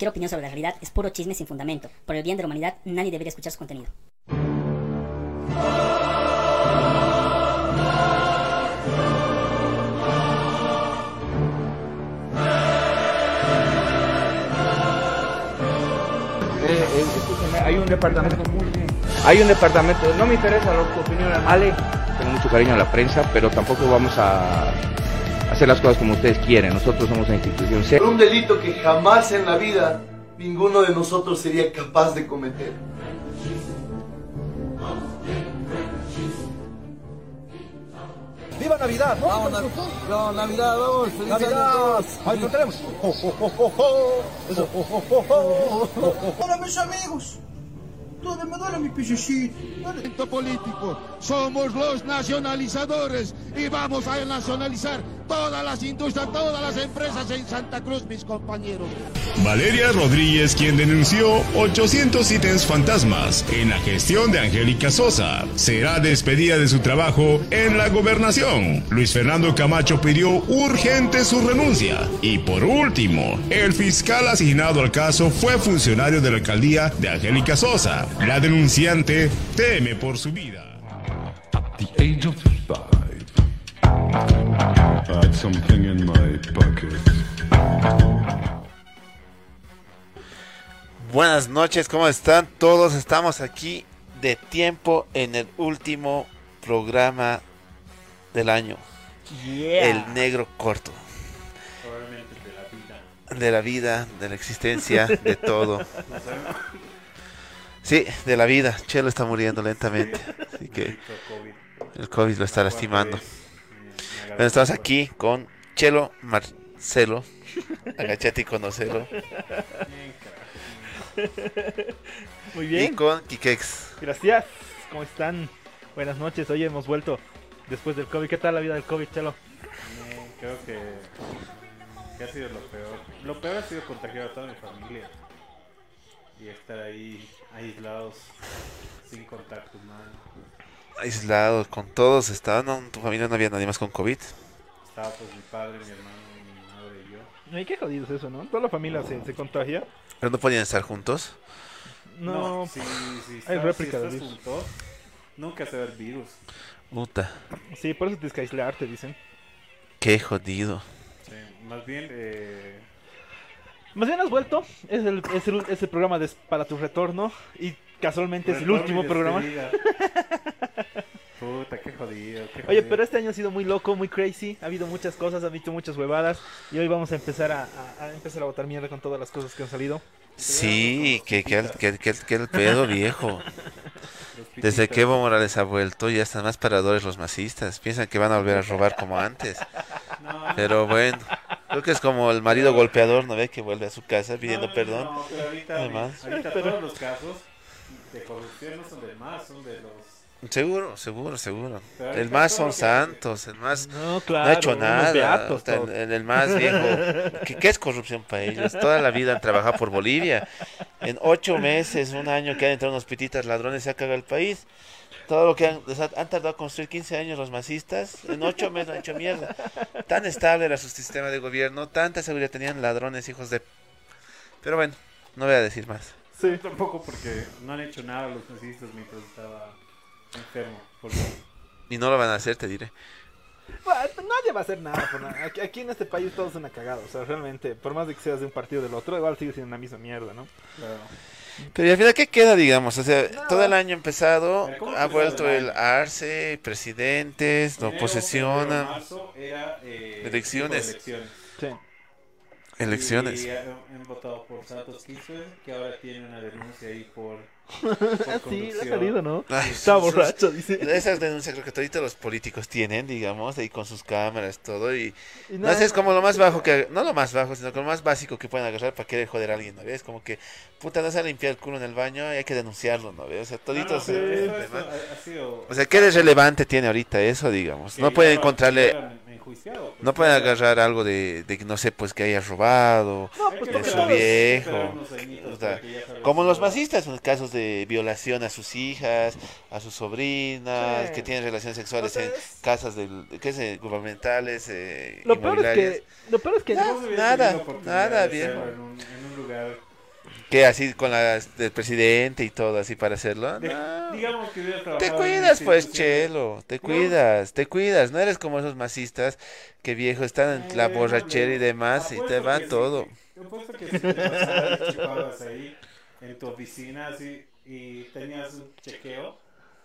Cualquier opinión sobre la realidad es puro chisme sin fundamento. Por el bien de la humanidad, nadie debería escuchar su contenido. Hay un departamento muy bien. Hay un departamento, no me interesa la opinión, Ale. Tengo mucho cariño a la prensa, pero tampoco vamos a hacer las cosas como ustedes quieren. Nosotros somos una institución seria. Un delito que jamás en la vida ninguno de nosotros sería capaz de cometer. ¡Viva Navidad! ¡Vamos, no, Navidad, vamos! ¡Feliz ¡Navidad! ¡Ahí lo tenemos! ¡Jo, jo, jo, jo, jo! Eso, jo, jo, jo, jo! Hola mis amigos, ¿dónde me duele mi pichecito? político. Somos los nacionalizadores y vamos a nacionalizar todas las industrias, todas las empresas en Santa Cruz, mis compañeros. Valeria Rodríguez, quien denunció 800 ítems fantasmas en la gestión de Angélica Sosa, será despedida de su trabajo en la gobernación. Luis Fernando Camacho pidió urgente su renuncia. Y por último, el fiscal asignado al caso fue funcionario de la alcaldía de Angélica Sosa. La denunciante teme por su vida. the age of five, Buenas noches, ¿cómo están? Todos estamos aquí de tiempo en el último programa del año. El negro corto. De la vida, de la existencia, de todo. Sí, de la vida. Chelo está muriendo lentamente. Así que el COVID lo está lastimando. Bueno, estamos aquí con Chelo Marcelo. Agachate y conocelo. Muy Y bien. con Kikex. Gracias. ¿Cómo están? Buenas noches. Hoy hemos vuelto después del COVID. ¿Qué tal la vida del COVID, Chelo? Bien, creo que, que ha sido lo peor. Lo peor ha sido contagiar a toda mi familia y estar ahí aislados sin contacto humano. Aislado con todos. Estaban, no, en tu familia no había nadie más con COVID. Estaba pues mi padre, mi hermano, mi madre y yo. Ay, qué jodido es eso, ¿no? Toda la familia se, se contagia. Pero no podían estar juntos. No, si, si hay estás- réplica si estás virus. junto, nunca se ve el virus. Puta. Sí, por eso tienes que aislarte, dicen. Qué jodido. Sí, más bien, eh, Más bien has vuelto. Es el, es el, es el programa de- para tu retorno. Y casualmente es el último programa. Puta, qué jodido. qué Oye, pero este año ha sido muy loco, muy crazy. Ha habido muchas cosas, ha habido muchas huevadas. Y hoy vamos a empezar a, a- a empezar a botar mierda con todas las cosas que han salido. Sí, que, que, el- que, que, que el pedo viejo. Desde que Evo Morales ha vuelto, ya están más paradores los masistas. Piensan que van a volver a robar como antes. Pero bueno, creo que es como el marido golpeador, ¿no ve? Que vuelve a su casa pidiendo No, perdón. No, pero ahorita, Además. ahorita todos los casos de corrupción no son del MAS, son de los... Seguro, seguro, seguro. Pero El más son santos, el más No, no claro. ha hecho nada. beatos, el, todos. el- el más viejo. ¿Qué, qué es corrupción para ellos? Toda la vida han trabajado por Bolivia. En ocho meses, un año que han entrado unos pititas ladrones, se ha cagado el país. Todo lo que han, han tardado a construir 15 años los masistas, en ocho meses han hecho mierda. Tan estable era su sistema de gobierno, tanta seguridad tenían ladrones, hijos de... Pero bueno, no voy a decir más. Sí. Tampoco porque no han hecho nada los nazistas mientras estaba enfermo. Porque Y no lo van a hacer, te diré. Bueno, nadie va a hacer nada por nada. Aquí, aquí en este país todo es una cagada. O sea, realmente, por más de que seas de un partido o del otro, igual sigue siendo la misma mierda, ¿no? Pero y al final, ¿qué queda, digamos? O sea, todo el año empezado, Pero ¿cómo ha vuelto el el Arce, presidentes, lo era, eh, Elecciones. elecciones. Sí. Elecciones. Y han, votado por Santos Kirchner, que ahora tiene una denuncia ahí por. por sí, le ha salido, ¿no? Ay, Está sus- borracho, dice. Esas denuncias creo que todos los políticos tienen, digamos, ahí con sus cámaras, todo. Y, Y no nada- sé, es como lo más bajo que. No lo más bajo, sino como lo más básico que pueden agarrar para querer joder a alguien, ¿no ves? Como que, puta, no se ha limpiado el culo en el baño y hay que denunciarlo, ¿no ves? O sea, No, no, sido- O sea, ¿qué de relevante tiene ahorita eso, digamos? que No pueden encontrarle. Enjuiciado, pues, No pueden agarrar algo de, de que no sé, pues que haya robado, No, pues de su viejo. o sea, como los masistas, en casos de violación a sus hijas, a sus sobrinas, Sí. que tienen relaciones sexuales O sea, en casas del, ¿qué sé, gubernamentales, eh, Lo peor es que. Lo peor es que. No, nada, nada, de viejo. hacerlo En un, en un lugar ¿Qué? Así con la del presidente y todo, así para hacerlo. De- No. digamos que Te cuidas, pues. Chelo. Te cuidas, te cuidas. No eres como esos masistas que viejo están en la Eh, borrachera y demás y te va que sí, todo. Apuesto que si te chupabas ahí en tu oficina así y tenías un chequeo.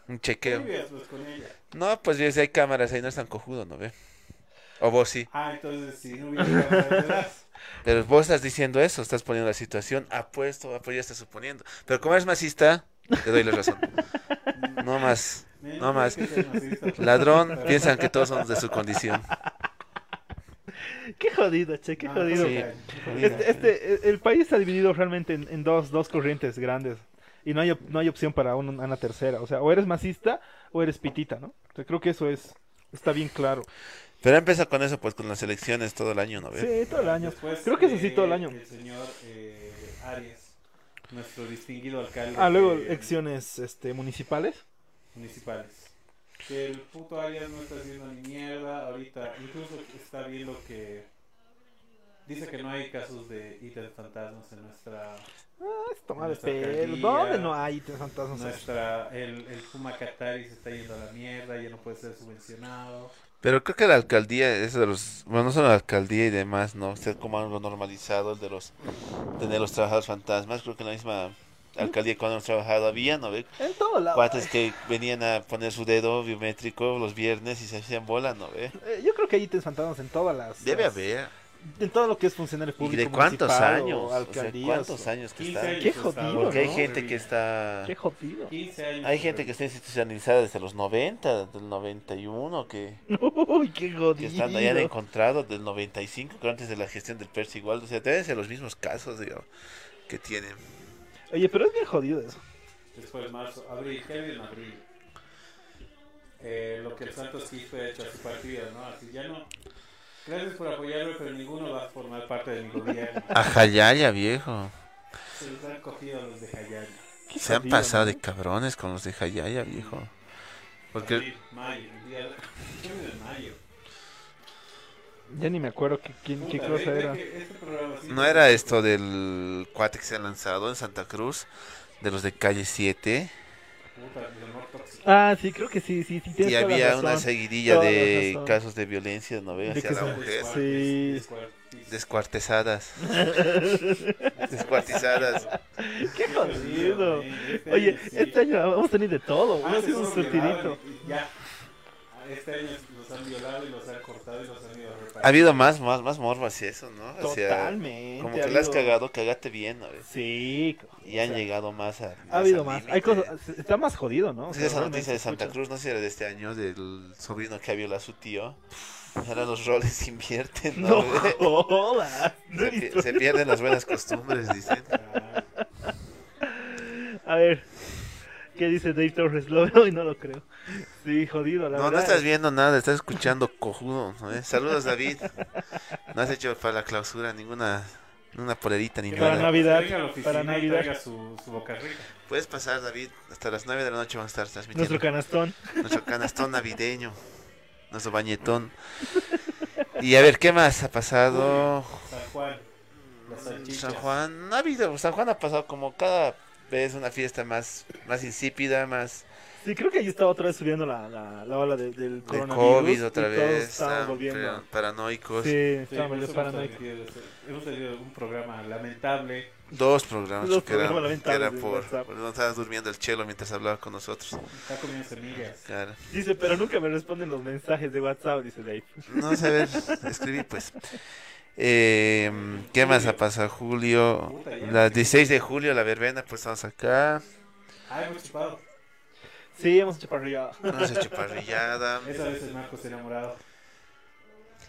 Un chequeo. ¿qué vivías, pues, con ella? No, pues si hay cámaras ahí, no es tan cojudo, ¿no ve? O vos sí. Ah, entonces si no hubiera cámaras detrás. Pero vos estás diciendo eso, estás poniendo la situación, apuesto, apoyo, estás suponiendo. Pero como eres masista, te doy la razón. No más, no más. Ladrón, piensan que todos somos de su condición. Qué jodido, che, qué jodido. sí, Este, este, el país está dividido realmente en, en dos, dos corrientes grandes. Y no hay, no hay opción para un- una tercera. O sea, o eres masista o eres pitita, ¿no? O sea, creo que eso es está bien claro. Pero empieza con eso, pues con las elecciones todo el año, ¿no ve? Sí, todo el año. Después Creo que eso sí, todo el año. El señor eh, Arias, nuestro distinguido alcalde. Ah, luego de- elecciones este, municipales. municipales. Que el puto Arias no está haciendo ni mierda ahorita. Incluso está viendo que dice que no hay casos de ítems fantasmas en nuestra. Ah, es tomar el pelo. ¿Dónde no hay ítems fantasmas? Nuestra, el, el Puma Qatari se está yendo a la mierda, ya no puede ser subvencionado. Pero creo que la alcaldía, eso de los, bueno, no solo la alcaldía y demás, ¿no? Ser como algo normalizado, el de los, tener los trabajadores fantasmas, creo que en la misma alcaldía cuando hemos trabajado había, ¿no ve? En todo lado. Cuates que venían a poner su dedo biométrico los viernes y se hacían bola, ¿no ve? Eh, yo creo que hay ítems fantasmas en todas las. Debe las- haber. En todo lo que es funcionario ¿Y público. de cuántos municipal años? o O sea, alcaldías. ¿Cuántos o- años que 15 está? Qué jodido, Porque hay ¿no? gente que está... Qué jodido. 15 años. Hay gente que está institucionalizada desde los 90, del 91, que, Uy, qué que jodido. están allá encontrados del 95, que antes de la gestión del PERS igual. O sea, deben ser los mismos casos, digo, que tienen. Oye, pero es bien jodido eso. Después marzo, abril, ¿qué hay en abril? Eh, lo que el Santos quiso ha hecho a su partido, ¿no? Así ya no. Gracias por apoyarme, pero ninguno va a formar parte de mi gobierno. Ajayaya, viejo. Se los han cogido a los de Jayaya. Se han pasado ¿no? de cabrones con los de Jayaya, viejo. Porque Abril, mayo, el día ¿qué de mayo. Ya ni me acuerdo qué, quién- qué Puta, cosa ve- ve era. que este sí- no era esto del cuate que se ha lanzado en Santa Cruz, de los de calle 7. Puta. Ah, sí, creo que sí, sí, sí. Y había razón. una seguidilla de casos de violencia, ¿no ve? De Hacia la mujer. Sí. Descuartezadas. Descuartizadas. Qué jodido. Oye, este año vamos a tener de todo. Ah, Vamos a hacer un surtidito. Ya. Ah, Este año los han violado y los han cortado y los han. Ha habido más, más, más morbo hacia eso, ¿no? Hacia- Totalmente, Como ha que la has cagado, cagate bien, ¿no? ve? Sí. Y han llegado más a. Ha habido más. Hay cosas. Está más jodido, ¿no? O sea, esa noticia de Santa Cruz, no sé si era de este año, del sobrino que ha violado a su tío. Ahora los roles invierten, ¿no? No he Se, se pierden las buenas costumbres, dicen. A ver, ¿qué dice Dave Torres? Lo veo y no lo creo. Sí, jodido, la No, no verdad. estás viendo nada, estás escuchando cojudo. ¿no? ¿Eh? Saludos, David. No has hecho para la clausura ninguna, ninguna polerita ni Para nada. Navidad, para Navidad. traiga su, su boca rica. Puedes pasar, David. Hasta las 9 de la noche vamos a estar transmitiendo. Nuestro canastón. Nuestro canastón navideño. Nuestro bañetón. Y a ver, ¿qué más ha pasado? San Juan. San Juan, no ha habido, San Juan ha pasado como cada vez una fiesta más, más insípida, más Sí, creo que ahí estaba otra vez subiendo la, la, la ola de- del de coronavirus. COVID otra y todos vez, estaban ah, volviendo. paranoicos. Sí, Sí, estaban hemos paranoicos. tenido, hemos tenido un programa lamentable. Dos programas Dos que programas que era lamentables de por, por donde estaba durmiendo el chelo mientras hablaba con nosotros. Está comiendo semillas. Claro. Dice, pero nunca me responden los mensajes de WhatsApp, dice Dave. No sé, a ver, escribí pues. Eh, ¿Qué más ha pasado, Julio? La 16 de julio, la verbena, pues estamos acá. Ah, hemos chupado. Sí, hemos hecho parrilla. Hemos hecho parrillada. Esa vez el Marco se ha enamorado.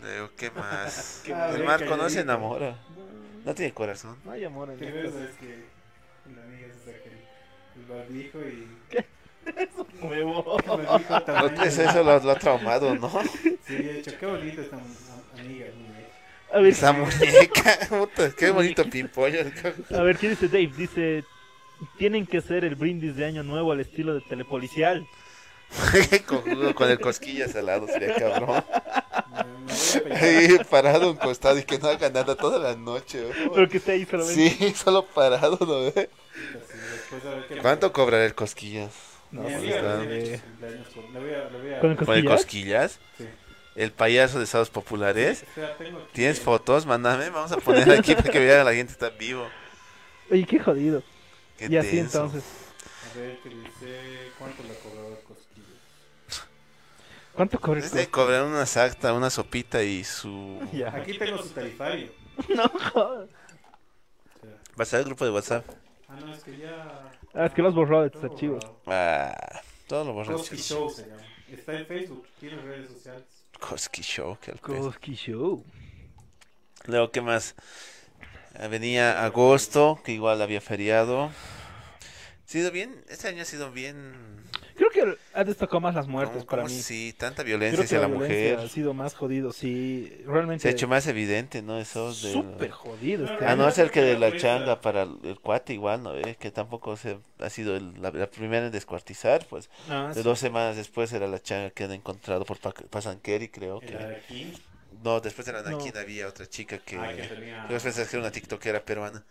Luego, ¿qué más? Qué El Marco no se enamora. No tiene corazón. No hay amor en ¿Qué estas ves? cosas. Es que la amiga se saca el, barbijo y... Huevo. El barbijo tamaño No, es de- eso lo, lo ha traumado, ¿no? Sí, he dicho, qué bonita esta am- amiga. muñeca". A ver, Esa muñeca, puta, qué bonito pimpollo. a ver, ¿qué dice Dave? Dice, tienen que ser el brindis de año nuevo al estilo de telepolicial. Con el cosquillas al lado, sería cabrón. Ahí parado un costado y que no haga nada toda la noche. ¿no? Pero que esté ahí solamente. Sí, solo parado, ¿no ve? ¿Cuánto cobrará el cosquillas? No, pues, con- le voy a- le voy a- ¿Con el cosquillas? Sí. El payaso de estados populares. Sí, ¿Tienes fotos? Mándame, vamos a poner aquí para que vean a la gente está vivo. Oye, qué jodido. Qué y así tenso. entonces. A ver, que dice cuánto le cobraba el cosquillo. ¿Cuánto Este cosquillas? cobrar una sacta, una sopita y su... Ya. Aquí tengo su tarifario. No jodas. ¿Vas al grupo de WhatsApp? Ah, no, es que ya. Ah, es que lo has borrado de tus archivos. Ah, todo lo borras. Koski Show se llama. Está en Facebook, tiene redes sociales. Koski Show, pedo. Koski Show. Luego, ¿qué más? Venía agosto, que igual había feriado. Ha sido bien, este año ha sido bien... Creo que ha destacado más las muertes ¿cómo- para cómo mí. Sí, tanta Creo violencia que hacia la violencia mujer. Ha sido más jodido, sí. Realmente. Se ha hecho más evidente, ¿no? Eso de... Súper jodido este A no año. ser que de la changa para el, el cuate igual, ¿no? Eh, Que tampoco se, ha sido el- la, la primera en descuartizar, pues. Ah, de sí. dos semanas después era la changa que han encontrado por Pa- Pasanqueri, creo ¿El que... Araquín? No, después de la No. Naquín había otra chica que... Ah, que tenía- Yo pensé que era una tiktokera peruana.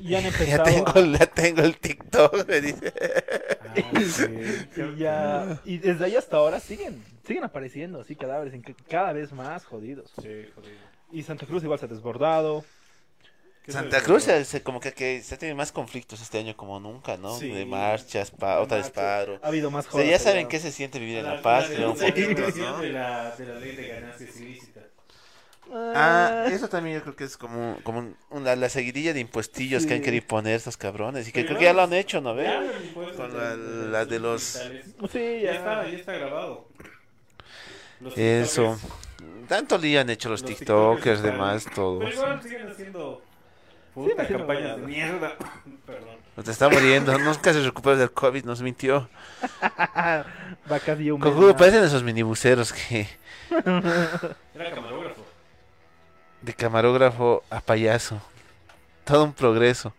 Y han Ya empezado. tengo, a- ya tengo el TikTok, me dice. Ah, sí. y, ya, y desde ahí hasta ahora siguen siguen apareciendo así cadáveres en que- cada vez más jodidos. Sí, jodido. Y Santa Cruz igual se ha desbordado. ¿Qué Santa Cruz se, se- como que, que se ha tenido más conflictos este año como nunca, ¿no? Sí. De marchas, pa- otra vez Marchas. paro. Ha habido más O sea, ya jodas saben qué se siente vivir en La- La Paz, la de la, de la ley de ganancias ilícitas. Ah, eso también yo creo que es como, como un- una, la seguidilla de impuestillos que han Sí. querido poner estos cabrones y que Pero creo que ya lo han hecho, ¿no Ya ve? hablan impuestos Con de- la, de- la de los... Sí, Ya ya. está, ya está grabado. Los Eso. tiktokers- Tanto lío han hecho los, los tiktokers, demás, todo. Pero igual siguen haciendo puta haciendo campañas de mierda. Perdón. Nos está muriendo, nunca se recuperó del COVID, nos mintió. Va casi un mes Cojudo, parecen esos minibuseros que... Era camarógrafo. De camarógrafo a payaso. Todo un progreso.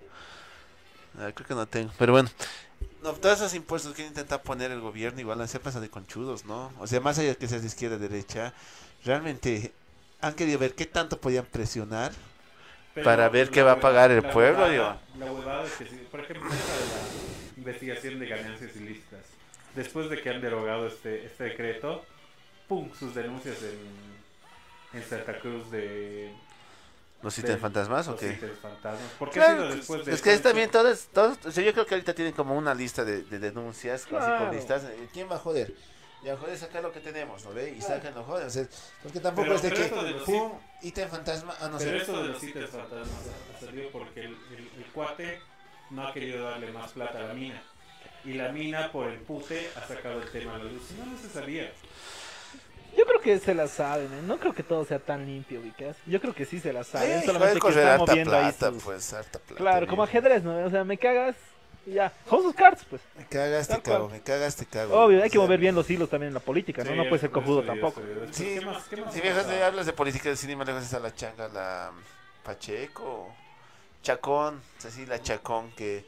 Ah, creo que no tengo. Pero bueno. No, todos esos impuestos que intenta poner el gobierno igual se pasan de conchudos, ¿no? O sea, más allá de que seas de izquierda o derecha, realmente han querido ver qué tanto podían presionar Pero para ver qué va a pagar el pueblo, huevada- digo. La huevada es que, si- por ejemplo, la investigación de ganancias ilícitas. Después de que han derogado este, este decreto, ¡pum! Sus denuncias en, en Santa Cruz de... ¿Los ítems fantasmas o los qué? ítems fantasmas. ¿Por qué ha Claro, sido después de es que es también todas, todos, o sea, yo creo que ahorita tienen como una lista de, de denuncias, así Claro. con listas. eh, ¿Quién va a joder? Ya joder, sacar lo que tenemos, ¿no ve? Y sacan lo joder, o sea, porque tampoco Pero- es de pero que, los pum, ítem fantasma, ah, no Pero sé. esto de los ítems fantasmas ha- salido porque el, el- el cuate no ha querido darle más plata a la mina. Y la mina, por el pute, ha sacado el tema a la luz. Si no, no se sabía. Yo creo que se la saben, ¿eh? no creo que todo sea tan limpio, ubicas. Yo creo que sí se la saben, Ay, solamente que están harta moviendo ahí plata, sus- pues, harta plata. Claro, como ajedrez, ¿no? O sea, me cagas y ya. Son sus cartas, pues. Me cagas, te cual. cago, me cagas, te cago. Obvio, hay que sea, mover bien los hilos también en la política, ¿no? Sí, No puede ser cojudo tampoco. eso. Sí, ¿Qué más? ¿Qué más si viejas me hablas de política, sin ir más lejos está la changa, la Pacheco, Chacón, así la Chacón que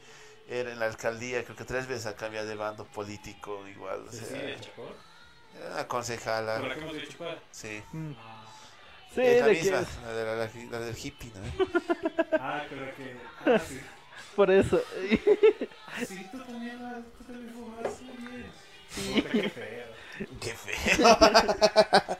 era en la alcaldía, creo que tres veces ha cambiado de bando político igual, o sea, Cecilia Chacón. Una concejala, ¿Por la que hemos dicho cuál? sí. Mm. Ah, Sí, es la de misma, que- la, de la, la- la del hippie, ¿no? Ah, creo que. Ah, sí. por eso. Ah, sí, tú también, ah, tú también fumas muy bien. Puta, qué feo. Qué feo.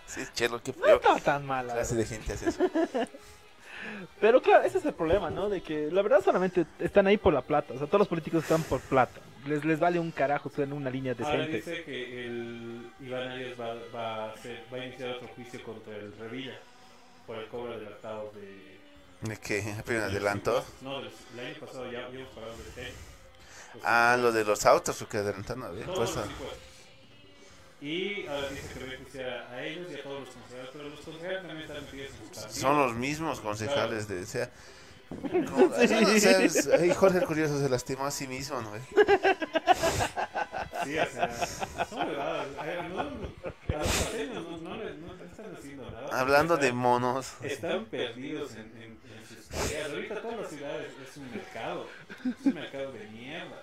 sí, chelo, qué No feo. estaba tan mal. la clase de gente hace eso. Pero claro, ese es el problema, ¿no? De que la verdad solamente están ahí por la plata. O sea, todos los políticos están por plata. Les, les vale un carajo en una línea Ahora decente. dice que el Iván Arias va, va, a hacer- va a iniciar otro juicio contra el Revilla por el cobro adelantado de. ¿De qué? ¿Apenas adelantó? No, el año pasado ya habíamos pagado de este. Los Ah, lo de los autos, lo que adelantaron, ¿no? Todos Pues, los impuestos. Y ahora dice que va a ellos y a todos los concejales, pero los concejales también están metidos en sus partidos. son los mismos concejales de, o sea, como- o sea, es- Jorge el Curioso se lastimó a sí mismo, ¿no? Sí, o sea, son no, no, no, no están haciendo nada. Hablando de monos. Están perdidos en, en, en sus tareas. Ahorita todas las ciudades es un mercado. Es un mercado de mierda.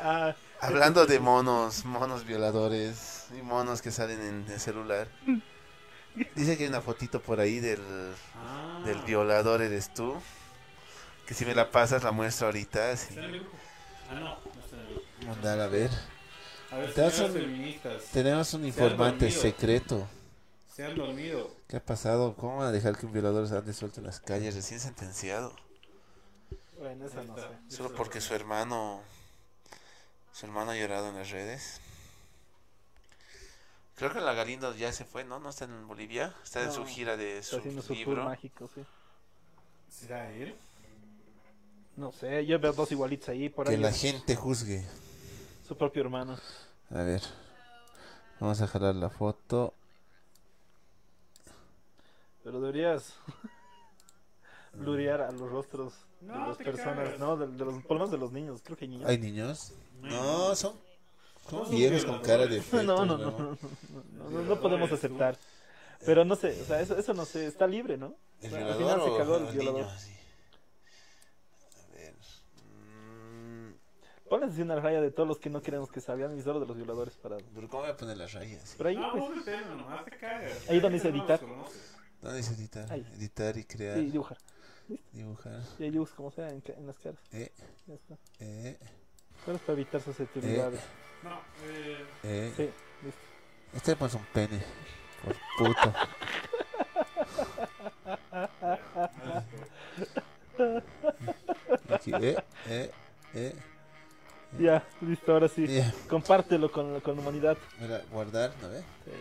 Ah, Hablando de monos, monos violadores y monos que salen en el celular. Dice que hay una fotito por ahí del, Ah. del violador eres tú. Que si me la pasas la muestro ahorita. sí. ¿Está en el grupo? Ah, no, no está en el grupo. Mandar a ver. A ver, Tenemos señoras un, feministas, tenemos un se han informante secreto. Se han dormido. ¿Qué ha pasado? ¿Cómo van a dejar que un violador se ande suelto en las calles? Recién sentenciado. Bueno, esa no sé. Solo porque su hermano. Su hermano ha llorado en las redes. Creo que la Galindo ya se fue, ¿no? No está en Bolivia. Está en su gira de Está su haciendo su tour libro. mágico, sí. ¿Será él? No sé, yo veo dos igualitos ahí por Que ahí. la gente juzgue. Su propio hermano. A ver. Vamos a jalar la foto. Pero deberías blurear a los rostros de No, las te personas. ¿no? De, de los, por lo menos de los niños, creo que hay niños. ¿Hay niños? No, son, son No, viejos con cara de fetos, No, no, no, no, no, no, no, no podemos aceptar. Pero no sé, o sea, eso, eso no sé, está libre, ¿no? O ¿El sea, al final se cagó el el violador. niño? Sí. A ver. mm, Ponles así una raya de todos los que no queremos que salgan y solo de los violadores para... ¿Pero cómo voy a poner las rayas? Por ahí, No, pues. vos metelo nomás, te cagas. Ahí donde dice editar. ¿Dónde dice editar? Ahí. Editar y crear. Sí, dibujar. Dibujar. Y ahí dibujos como sea en, en las caras. Eh, Ya está. eh, Pero es para evitar susceptibilidades. No, eh, eh. Sí, listo. Este pues un pene. Por puto. Aquí, eh, eh, eh. Ya, listo, ahora sí. Ya. Compártelo con, con la humanidad. Mira, guardar, ¿no ve? Sí.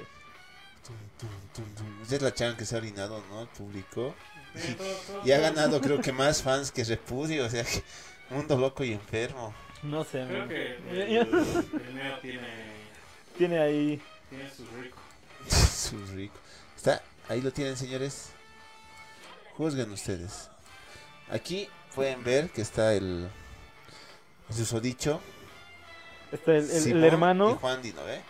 Tum, tum, tum, tum. Esa es la chan que se ha orinado, ¿no? El público. Sí, todo- todo- Y ha ganado, creo que más fans que Repudio. O sea, que mundo loco y enfermo. No sé. Creo man. que el, el mío tiene, Tiene ahí. tiene su rico. Su rico. Está, ahí lo tienen, señores. Juzguen ustedes. Aquí pueden ver que está el. Susodicho. Está el, el- el hermano. Y Juan Di, ¿no ve?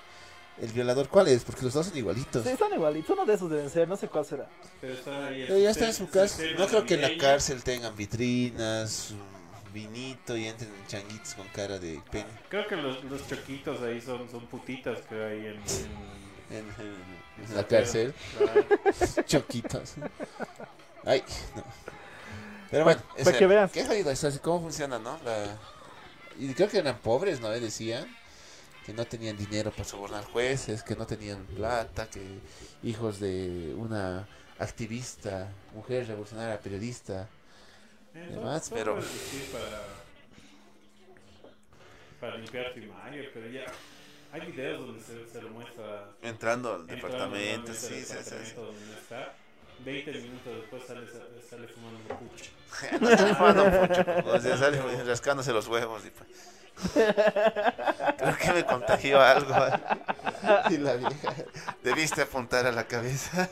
El violador, ¿cuál es? Porque los dos son igualitos. Sí, están igualitos. Uno de esos deben ser, no sé cuál será. Pero está ahí el Pero ya está en su casa. No creo que en la cárcel tengan vitrinas, un vinito y entren en changuitos con cara de pene. Creo que los, los choquitos ahí son, son putitas que hay en, en, En, en en la cárcel. Choquitos. Ay, no. Pero bueno, Para ese- que veas. Qué jodido eso, así cómo funciona, ¿no? La... Y creo que eran pobres, ¿no? Decían que no tenían dinero para sobornar jueces, que no tenían plata, que hijos de una activista, mujer revolucionaria, periodista, Eh, demás, pero para, para limpiar tu imagen, pero ya hay videos donde se, se lo muestra Entrando al entrando departamento, sí, sí, sí, departamento donde está. 20 minutos después sale, sale fumando un pucho. No sale fumando mucho, o sea, sale rascándose los huevos. Y pues. Creo que me contagió algo. Y la vieja. Debiste apuntar a la cabeza.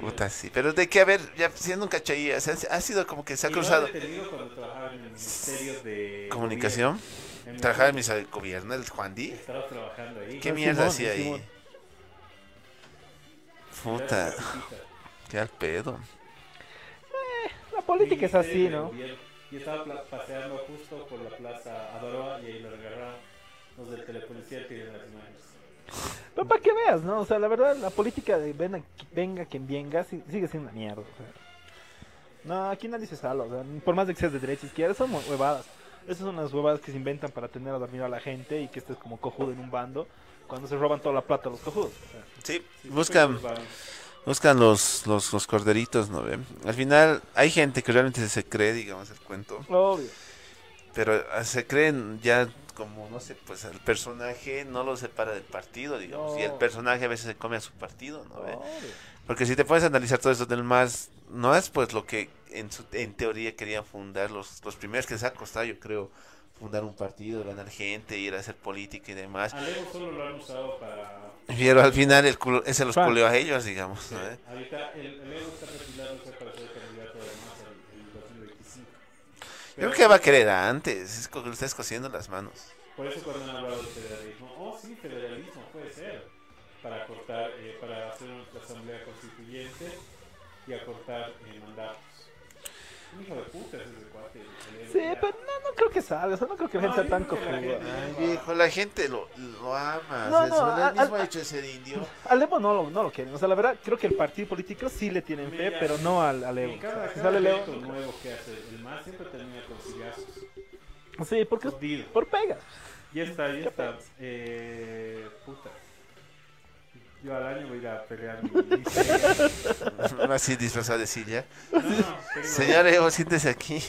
Puta, sí. Pero de que, a ver, ya siendo un cachaí, o sea, ha sido como que se ha cruzado. trabajaba en el Ministerio de Comunicación. Gobierno. En el- Trabajaba en mi gobierno, el Juan Di. Estaba trabajando ahí. ¿Qué Ah, mierda hacía ahí? Puta, qué al pedo. La política es así, ¿no? Y estaba paseando justo por la plaza Adoroa y ahí lo agarraron los del telepolicía tienen las imágenes. Pero para que veas, ¿no? O sea, la verdad, la política de ven a- venga quien venga sigue siendo una mierda. o sea. No, aquí nadie se salva. O sea, por más de que seas de derecha izquierda, son hue- huevadas. Esas son las huevadas que se inventan para tener a dormir a la gente y que estés como cojudo en un bando cuando se roban toda la plata a los cojudos. o sea. Sí, buscan, buscan los, los, los corderitos, ¿no ven? Al final hay gente que realmente se cree, digamos, el cuento. Obvio. Pero ah, se creen ya como, no sé, pues el personaje no lo separa del partido, digamos. Y el personaje a veces se come a su partido, ¿no ve? Obvio. Porque si te puedes analizar todo esto del más, no es pues lo que en, su, en teoría querían fundar los, los primeros que les ha costado, yo creo, fundar un partido, ganar gente, ir a hacer política y demás. Al Evo solo lo han usado para. Pero al final el culo, ese los culeó a ellos, digamos. ¿no ve? Ahorita el, el Evo está perfilándose para ser candidato además en el 2025. Yo creo que va a querer antes, es como que le está escociendo las manos. Por eso cuando han hablado de federalismo, oh sí, federalismo puede ser, para cortar, eh, para hacer una asamblea constituyente y acortar eh, mandatos. Un hijo de puta es ese cuate. Sí, pero no, no creo que salga, o sea, no creo que la No, gente sea tan gente- Ay, viejo, la gente lo, lo ama. No, o sea, no, a- el mismo a- hecho de ser indio. Al Evo no lo, no lo quieren, o sea, la verdad, creo que el partido político sí le tienen fe, Mira, pero no al, al Evo. Y O sea, cada, si cada sale el Evo- proyecto nuevo que hace el MAS siempre termina con sigazos. Sí, porque es Jodido. por pegas. Ya está, ya está. Eh, puta. Yo al año voy a ir a pelear mi mi- Así disfrazado de silla. No, no, tengo- Señor Evo, siéntese aquí.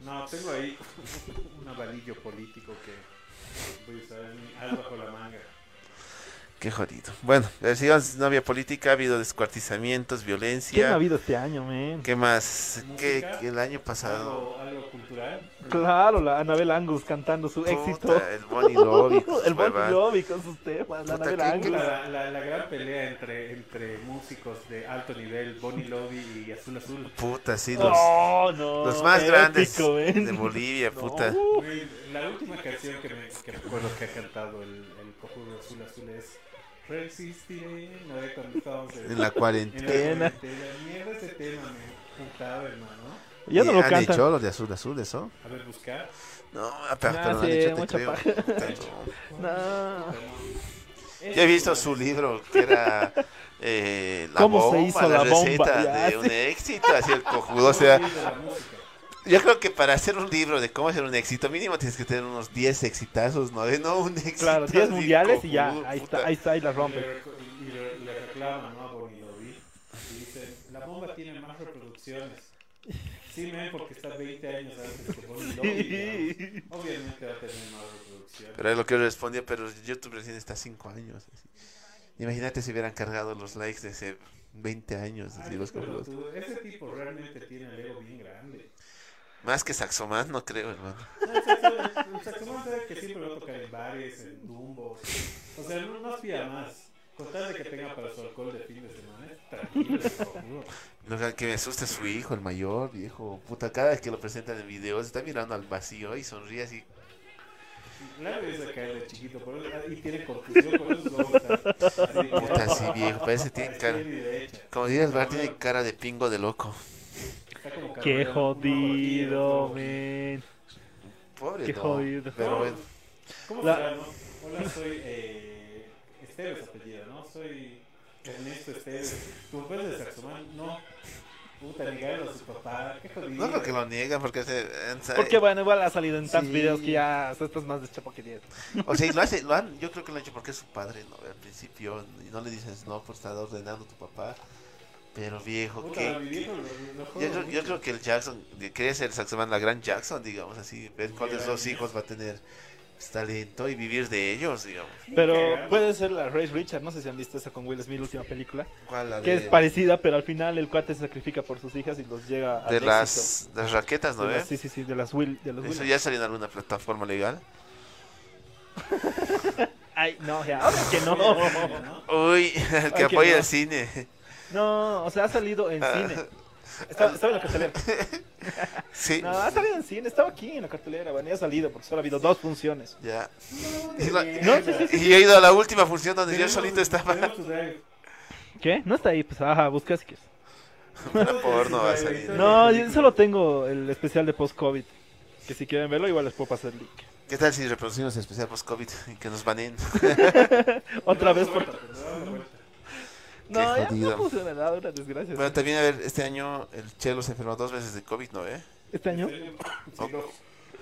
No, tengo ahí un avalillo político que voy a usar en mi as bajo la manga. Qué jodido. Bueno, eh, sigamos, no había política, ha habido descuartizamientos, ¿Qué violencia. no ha habido este año, man? ¿Qué más? ¿Qué, qué el año pasado? Algo, algo cultural. Claro, la Anabel Angus cantando su Puta, éxito. el Bonnie Lobby con sus el Bonnie. Lobby con sus temas. La Puta, Anabel ¿qué- Angus. qué La, la, la gran pelea entre, entre músicos de alto nivel, Bonnie Lobby y Azul Azul. Puta, sí, los, Oh, no, los más épico, grandes ven. de Bolivia, puta. La última canción que me que recuerdo que ha cantado el, el cojudo Azul Azul es Resistiré, no de cuando estábamos En la cuarentena. En la cuarentena. Mierda ese tema, me putaba, hermano. Ya no Y lo han cantan. hecho los de azul azul, eso. A ver, buscar. No, pero, Ah, pero no han sí, hecho, te mucha creo. no. No. Yo he visto su libro que era eh, la ¿Cómo bomba, se hizo la, la bomba? receta Ya, de sí. un éxito, así el cojudo, o sea, yo creo que para hacer un libro de cómo hacer un éxito mínimo tienes que tener unos 10 exitazos, no, de no un éxito. Claro, 10 así, mundiales y ya, ahí puta. está, ahí está, ahí la Y rompe. le, y le- le reclaman ¿no? a Bonnie Lobby. Y dice, la bomba tiene más reproducciones. Sí, men, porque está 20 años antes que Bonnie Lobby. digamos. Obviamente va a tener más reproducciones. Pero es lo que yo respondía, pero YouTube recién está 5 años. así. Imagínate si hubieran cargado los likes de hace 20 años. así, Ay, los pero tú- ese tipo realmente tiene el ego bien grande. Más que Saxoman, no creo, hermano. No, el saxo- el saxofón sabe que siempre va a tocar en bares, en dumbos. O sea, no, no aspira más. Con tal de que tenga para su alcohol de fin de semana, tranquilo. Lo que- que me asusta es su hijo, el mayor, viejo. Puta, cada vez que lo presentan en videos está mirando al vacío y sonríe así. Claro, es a caer de chiquito, por eso, y tiene confusión, por eso. Puta, sí, viejo. Parece que tiene cara. Como diría el bar, tiene cara de pingo de loco. Está Qué jodido, men. Pobre, Qué no, jodido. Pero bueno. ¿Cómo La- será, no? Hola, soy eh, Esteves apellido, ¿no? Soy Ernesto Esteves. ¿Tu papá es de Saxomán? No. Puta, negarlo a su papá. Qué jodido. No creo que lo niegan porque se. Porque bueno, igual ha salido en tantos Sí. videos que ya o sea, estás más deschapo que 10. O sea, y lo hace, lo han, yo creo que lo han hecho porque es su padre, ¿no? Al principio, y no le dices no por estar ordenando tu papá. Pero viejo, Puta, viejo lo Yo, creo- yo mucho. creo que el Jackson, quería ser el saxoman, la gran Jackson, digamos así, ver cuáles dos hijos va a tener pues, talento y vivir de ellos, digamos. Pero puede ser la Race Richard, no sé si han visto esa con Will Smith, la última película. ¿Cuál? La Que de- es parecida, pero al final el cuate se sacrifica por sus hijas y los llega a De las, las raquetas, ¿no De ves? las- sí, sí, sí, de las Will. De los Eso Will. ya salió en alguna plataforma legal. Ay, no, ya, ahora que no. Uy, el que apoya no. el cine. No, o sea, ha salido en Ah. cine. Estaba, estaba en la cartelera. Sí. No, ha salido en cine, estaba aquí en la cartelera, bueno, ya ha salido porque solo ha habido dos funciones. Ya. Y, la- No, sí, sí, sí. y he ido a la última función donde yo solito estaba. ¿Qué? No está ahí, pues, ajá, busca si quieres. Porno va a salir. No, yo solo tengo el especial de post-COVID. Que si quieren verlo, igual les puedo pasar el link. ¿Qué tal si reproducimos el especial post-COVID y que nos banen? Otra vez por... Vuelta, pues, dale la vuelta. No, jodido. no funciona nada, una desgracia. Bueno, también, a ver, este año el Chelo se enfermó dos veces de COVID, ¿no ve? ¿Este año? Sí, dos.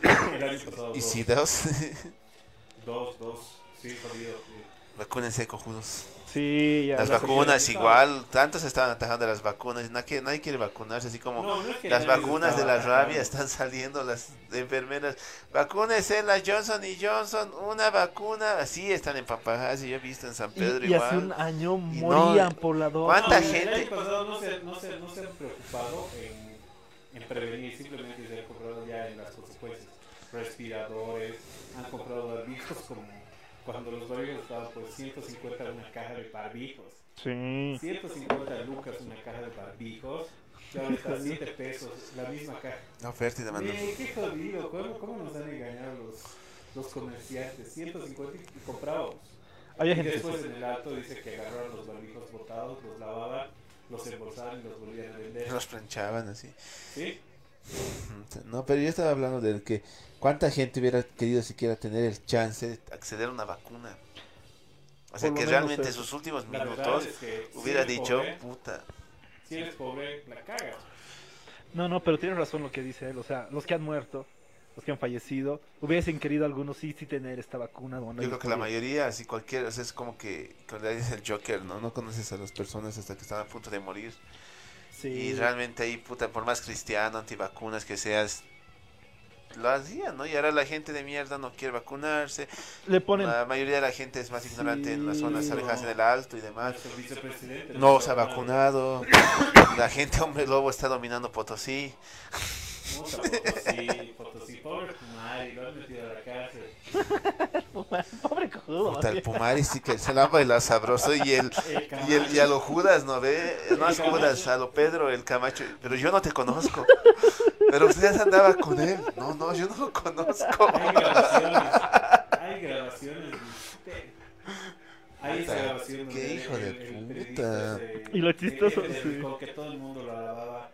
El año pasado, Y sí, dos. Dos, dos. Sí, jodido. sí. Vacúnense, cojudos. Sí, ya. Las la- vacunas igual, tantos estaban atajando las vacunas, nadie, nadie quiere vacunarse, así como No, no es que las vacunas de la rabia están saliendo las enfermeras, vacúnese la Johnson y Johnson, una vacuna, así están empapajadas y yo he visto en San Pedro Y, y hace igual. un año Y no, morían por la dosis. ¿Cuánta No, gente? El año pasado no se, no se, no se han preocupado en, en prevenir, simplemente se han comprado ya en las consecuencias. Respiradores, han comprado barbijos como cuando los barbijos estaban por 150 una caja de barbijos. Sí. 150 lucas una caja de barbijos. Y ahora está a 7 pesos, la misma caja. No, oferta y demanda. Eh, qué jodido, ¿cómo, cómo nos han engañado los, los comerciantes? 150 y comprábamos. Había y gente- después en el alto dice que agarraron los barbijos botados, los lavaban los embolsaban y los volvían a vender. Los planchaban así. Sí. No, pero yo estaba hablando del que cuánta gente hubiera querido siquiera tener el chance de acceder a una vacuna. O sea, que realmente eso. sus últimos minutos es que si hubiera dicho, pobre, puta. Si eres pobre, la cagas. No, no, pero tienes razón lo que dice él. O sea, los que han muerto, los que han fallecido, hubiesen querido algunos sí, sí tener esta vacuna. Bueno, Yo creo que la mayoría, así cualquiera, o sea, es como que, le dice el Joker, ¿no? No conoces a las personas hasta que están a punto de morir. Sí. Y realmente ahí, puta, por más cristiano, antivacunas que seas, lo hacían, ¿no? Y ahora la gente de mierda no quiere vacunarse. Le ponen- La mayoría de la gente es más ignorante en las zonas Sí, alejadas no. en el alto y demás. No se ha vacunado. La gente hombre lobo está dominando Potosí. Potosí, Potosí, pobre Kumari, lo han metido a la cárcel. Pobre cojudo. Puta, el. Pumari sí que se la sabroso y el, y el y a lo Judas, ¿no ve? No es Judas, a lo Pedro, el Camacho. Pero yo no te conozco. Pero usted andaba con él. No, no, yo no lo conozco. Hay grabaciones. Hay grabaciones. Hay grabaciones. qué del- hijo de puta. Y lo chistoso. Rincón, que todo el mundo lo alababa.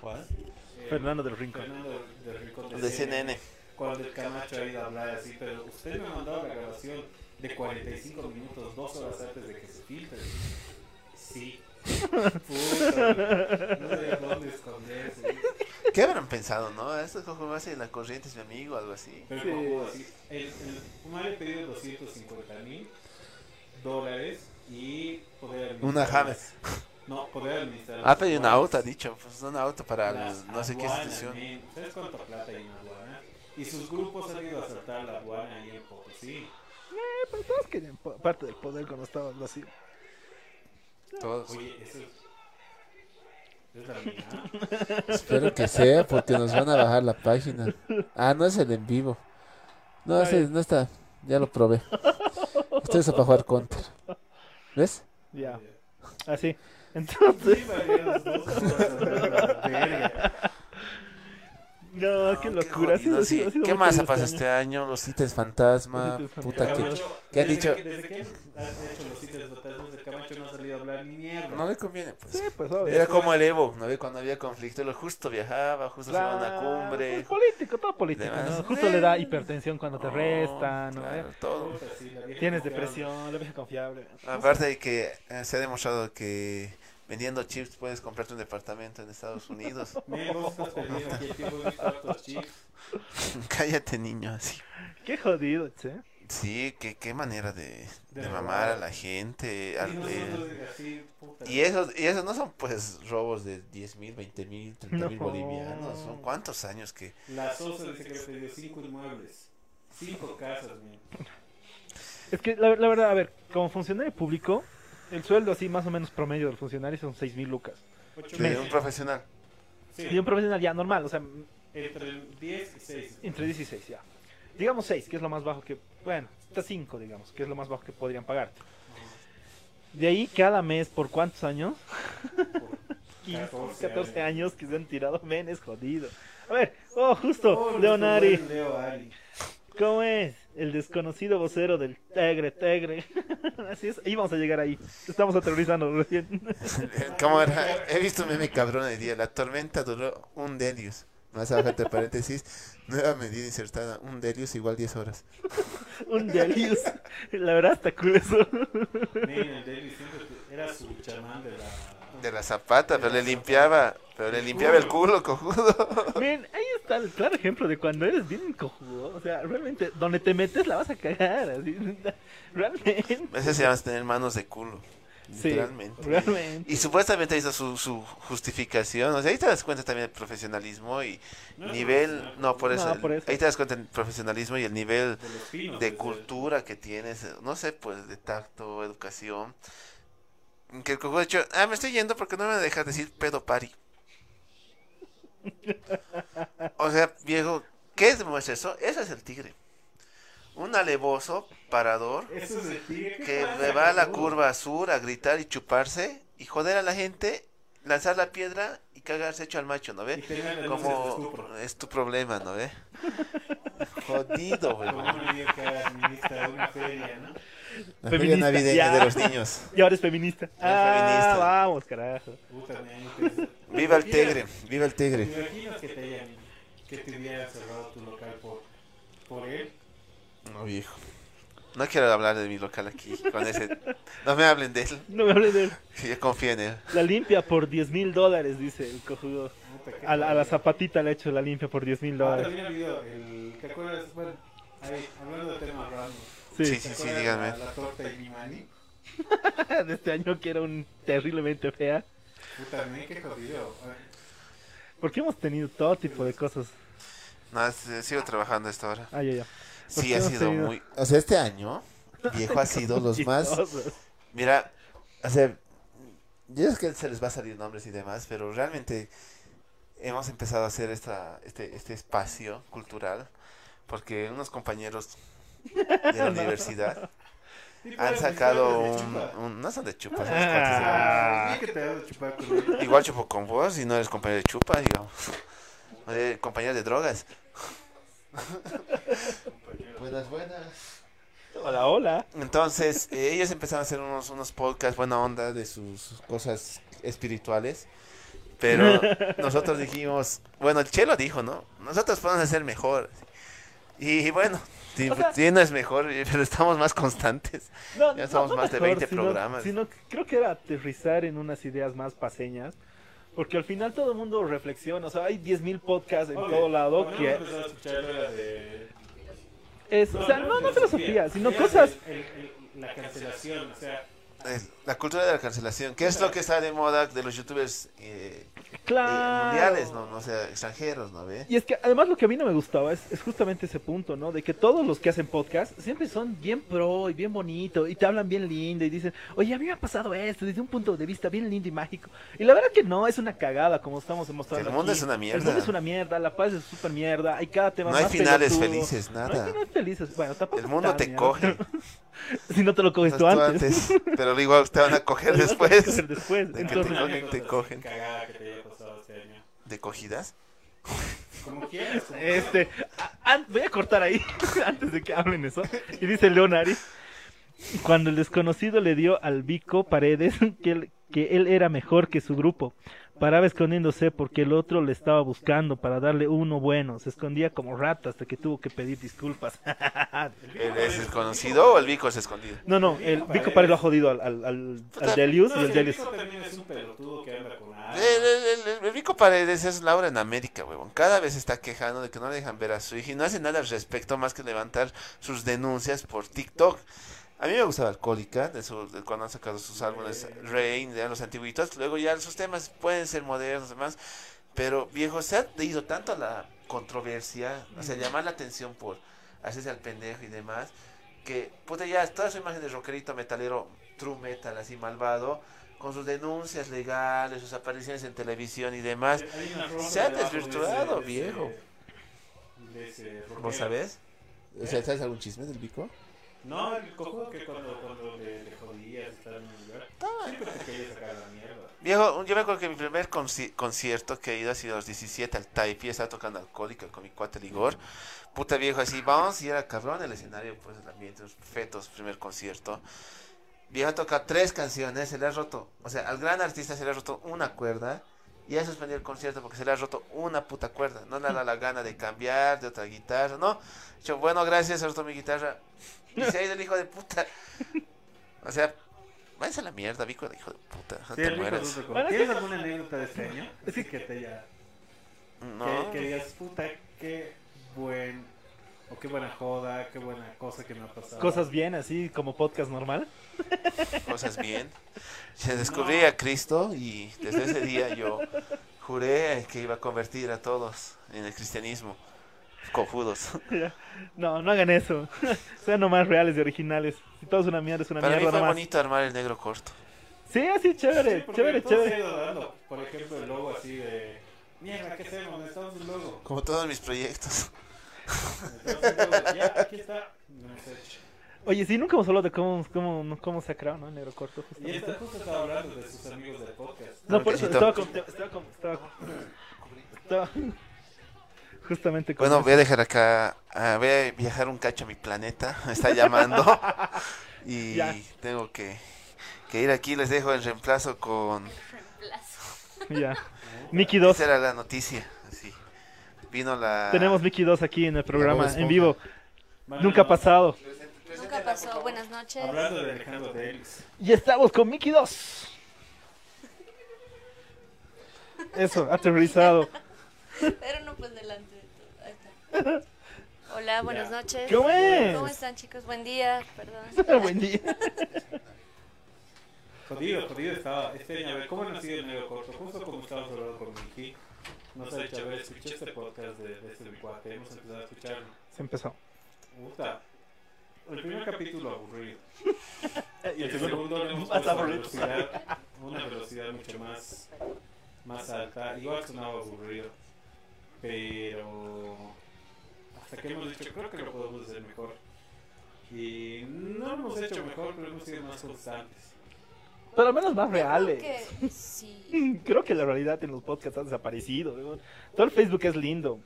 ¿Cuál? Eh, Fernando del Rincón. Fernando del- del Rincón De CNN. Cuando el Camacho ha ido a hablar así, pero usted me ha mandado la grabación de 45 minutos, dos horas antes de que se filtre. Sí. Puta, no sé dónde esconderse. ¿Qué habrán pensado, no? Esto cojo más en la corriente es mi amigo, algo así. Pero como así, el, el Pumar le pedido 250 mil dólares y poder Una administrar- James. No, poder administrar. Ha pedido una auto, ha dicho. Pues una auto para el- no sé qué institución. men. ¿Sabes cuánta plata hay en aduana? Y sus grupos han ido a asaltar la aduana ahí en Potosí. Eh, pero todos querían parte del poder cuando estaban así. Todos. Oye, eso es. Es la mía. Espero que sea, porque nos van a bajar la página. Ah, no es el en vivo. No, ese no está. Ya lo probé. Esto es para jugar contra. ¿Ves? Ya. Así. Entonces. Sí, varias verga. No, qué locura. Ha jodido, ha sido- sí. ha sido ¿Qué más este pasa año. este año? Los ítems fantasma. Los ítems Puta, que, Camacho, que han desde dicho. que- Desde que has hecho los de fantasmas, el Camacho no ha salido a hablar ni mierda. No le conviene, pues. Sí, pues obvio. Era como el Evo, ¿no? Cuando había conflicto, lo justo viajaba, justo se iba a una Claro, cumbre. pues político, todo político. ¿no? Justo le da hipertensión cuando te restan. ¿no? claro, Eh, todo. Sí, Tienes depresión, la vieja confiable. Aparte de que eh, se ha demostrado que vendiendo chips puedes comprarte un departamento en Estados Unidos. Aquí, tiempo he visto hartos chips. Cállate, niño, así. Qué jodido, che. Sí, qué, qué manera de, de De mamar a la gente. Y al- nosotros eh, así, puta. y esos, y esos no son pues robos de 10 mil, 20 mil, 30 mil No. bolivianos. Son cuántos años que... La Sosa dice que pidió cinco inmuebles. Cinco casas, men. Es que la, la verdad, a ver, como funcionario público, el sueldo así más o menos promedio del funcionario son 6 mil lucas. Ocho De un profesional. Sí. Y un profesional ya normal, o sea, Entre 10 y 6. entre 16 ya. Digamos 6, que es lo más bajo que, bueno, hasta 5, digamos, que es lo más bajo que podrían pagarte. De ahí cada mes, ¿por cuántos años? 15, 14 14 años que se han tirado, men, es jodido. A ver, oh, justo, Oh, Leonari. Leo. ¿Cómo es? El desconocido vocero del Tegre, Tegre. Así es, íbamos a llegar ahí. Estamos aterrorizando recién. ¿Cómo era? He visto un meme cabrón hoy día. La tormenta duró un Delius. Más abajo entre paréntesis. Nueva medida insertada. Un Delius igual 10 horas. Un Delius. La verdad está cool eso. Men, el David siempre era su chamán de la. De la zapata, pero le limpiaba. Pero le limpiaba el culo, cojudo. Men, ahí está el claro ejemplo de cuando eres bien cojudo. O sea, realmente, donde te metes la vas a cagar. Así, realmente. Veces se llaman tener manos de culo. Sí, Literalmente. realmente. Y supuestamente ahí está su, su justificación. O sea, ahí te das cuenta también del profesionalismo y No nivel. No, por eso, No, por eso. Ahí te das cuenta del profesionalismo y el nivel De los pinos, de cultura que tienes. No sé, pues de tacto, educación. Que el cojudo ha dicho, ah, me estoy yendo porque no me dejas decir pedo pari. O sea, viejo, ¿qué demuestra eso? Ese es el tigre. Un alevoso parador Eso es el tigre. ¿Qué que le va a la curva sur a gritar y chuparse y joder a la gente, lanzar la piedra y cagarse hecho al macho, ¿no Y ve? Como estupro. es tu problema, ¿no ve? Jodido, Como huevón. un que administra una feria, ¿no? La feria navideña ya. de los niños. Y ahora es feminista. Ahora es ah, feminista. vamos, carajo. Viva el tigre, viva el ¿Te tigre. imaginas que te hayan, que te hubieran cerrado tu local por, por él? No, viejo. No quiero hablar de mi local aquí. Con ese... No me hablen de él. No me hables de él. Yo confío en él. La limpia por 10 mil dólares, dice el cojudo. A la, a la zapatita le ha hecho la limpia por 10 mil Ah, dólares. también ha habido el. ¿Te acuerdas? Bueno, ahí, hablando de temas random. Sí. Sí, ¿Te sí, sí, díganme. La, la torta de mi mani. de este año que era un terriblemente fea. Puta, me qué jodido. Porque hemos tenido todo tipo de cosas. No, es- eh, sigo trabajando esta hora. Ah, ya, ya. Sí, ha sido tenido- muy... O sea, este año, viejo, ha sido los más... Mira, o sea, yo es que se les va a salir nombres y demás, pero realmente hemos empezado a hacer esta, este, este espacio cultural porque unos compañeros de la universidad han sacado un, un- No son de chupas, Ah, de. Igual chupo con vos y no eres compañero de chupa, digamos. Eh, compañero de drogas. buenas, buenas. Hola, hola. Entonces, eh, ellos empezaron a hacer unos, unos podcasts buena onda de sus cosas espirituales. Pero nosotros dijimos, bueno, el Chelo dijo, ¿no? Nosotros podemos hacer mejor. Y, bueno, sí, O sea- sí, no es mejor, pero estamos más constantes. No, ya no, somos no más de mejor, 20 sino- programas. Sino, que creo que era aterrizar en unas ideas más paseñas. Porque al final todo el mundo reflexiona. O sea, hay 10.000 podcasts en todo lado que a de. es, o sea, no, no filosofía, sino Era cosas. el- el- el- la cancelación, o sea. Eh, La cultura de la cancelación, que es lo que está de moda de los youtubers eh, Claro. eh, mundiales, ¿no? no, o sea, extranjeros, ¿no ve? Y es que además lo que a mí no me gustaba es, es justamente ese punto, ¿no? De que todos los que hacen podcast siempre son bien pro y bien bonito y te hablan bien lindo y dicen, oye, a mí me ha pasado esto desde un punto de vista bien lindo y mágico. Y la verdad que no, es una cagada como estamos demostrando. El mundo aquí. es una mierda. El mundo es una mierda, la paz es súper mierda, hay cada tema No hay más finales pelotudo. felices, No hay nada. finales felices, bueno, tampoco El mundo te mierda. coge. si no te lo coges tú antes. Pero igual te van a coger Te van a después. coger después, De que entonces- te cogen, te cogen. Cagada que te haya pasado este año. ¿De cogidas? Como quieras. como- Este, a- voy a cortar ahí antes de que hablen eso. Y dice Leonari, cuando el desconocido le dio al Vico Paredes que él, que él era mejor que su grupo, paraba escondiéndose porque el otro le estaba buscando para darle uno bueno, se escondía como rata hasta que tuvo que pedir disculpas. ¿Él es desconocido o el Vico es escondido? no, no, el Vico Paredes lo ha jodido al, al, al, al Delius y el Delius. Vico también es un pelotudo que anda con El, el- el- el Vico Paredes es Laura en América, huevón. Cada vez está quejando de que no le dejan ver a su hija y no hace nada al respecto más que levantar sus denuncias por TikTok. A mí me gustaba Alcohólica, de su, de cuando han sacado sus álbumes Rain, de los antiguitos. Luego ya sus temas pueden ser modernos y demás. Pero viejo, se ha ido tanto a la controversia, o sea, llamar la atención por hacerse al pendejo y demás, que puta ya toda su imagen de rockerito metalero, true metal, así malvado, con sus denuncias legales, sus apariciones en televisión y demás, se ha de desvirtuado, de viejo. ese- de ese sea, ¿sabes algún chisme del Vico? No, el cojudo que cuando, cuando le, le jodías estar en un lugar, siempre te quería sacar la mierda. Viejo, yo me acuerdo que mi primer conci- concierto que he ido ha sido a los 17 al Taipi, estaba tocando alcohólica con mi cuate Ligor. Puta viejo, así, vamos, y era cabrón el escenario, pues el ambiente, los fetos, primer concierto. Viejo toca tres canciones, se le ha roto, o sea, al gran artista se le ha roto una cuerda y ha suspendido el concierto porque se le ha roto una puta cuerda. No le da la gana de cambiar de otra guitarra, no. Yo, bueno, gracias, se ha roto mi guitarra. Y se ha ido el hijo de puta. O sea, váyanse a la mierda, Vico, el hijo de puta. No Sí, te mueras. ¿Tienes alguna anécdota de este año? Así que te ya. No. Que, que digas, puta, qué buen. O qué buena joda, qué buena cosa que me ha pasado. Cosas bien, así como podcast normal. cosas bien. Se descubrí a Cristo y desde ese día yo juré que iba a convertir a todos en el cristianismo. Cojudos. No, no hagan eso. Sean nomás reales y originales. Si todo es una mierda, es una Para mí mierda fue nomás. bonito armar el negro corto. Sí, así chévere, Sí, chévere, chévere. dando. Por ejemplo, el logo así de. Mierda, ¿qué hacemos? Necesitamos un logo. Como todos mis proyectos. Ya, aquí está. No. Oye, sí, nunca hemos hablado de cómo, cómo, cómo se ha creado, ¿no? El negro corto. Y esta justo estaba hablando de sus amigos del podcast. No, por eso estaba con... Estaba con... Estaba con... estaba- Justamente con Bueno, eso. voy a dejar acá, ah, voy a viajar un cacho a mi planeta, me está llamando. y Ya. tengo que, que ir aquí, les dejo en reemplazo con... Ya. Mickey 2. Esa era la noticia. Vino la... Tenemos Mickey 2 aquí en el programa, en vivo. Nunca ha pasado. Nunca pasó. Buenas noches. Hablando de Alejandro. Y estamos con Mickey 2. Eso, aterrizado. Pero no pues delante de todo. Ahí está. Hola, buenas Ya. noches. ¿Cómo es? ¿Cómo están chicos? Buen día, perdón. Buen día. Jodido, jodido estaba. Este año, a ver, ¿cómo no sido el medio corto? Justo como estábamos hablando con Miki, dicho, a ver, escuché este podcast de, de este cuate, hemos empezado a escucharlo. Se empezó. Puta. El primer capítulo aburrido. Y el segundo, le hemos más puesto aburrido. velocidad, una velocidad mucho más, más alta. Igual sonaba aburrido. Pero hasta que hemos dicho, creo que lo podemos hacer mejor. Y no lo hemos hecho mejor, pero hemos sido más constantes. Pero al menos más Creo reales. que sí. Creo que la realidad en los podcasts ha desaparecido. Todo el Facebook es lindo.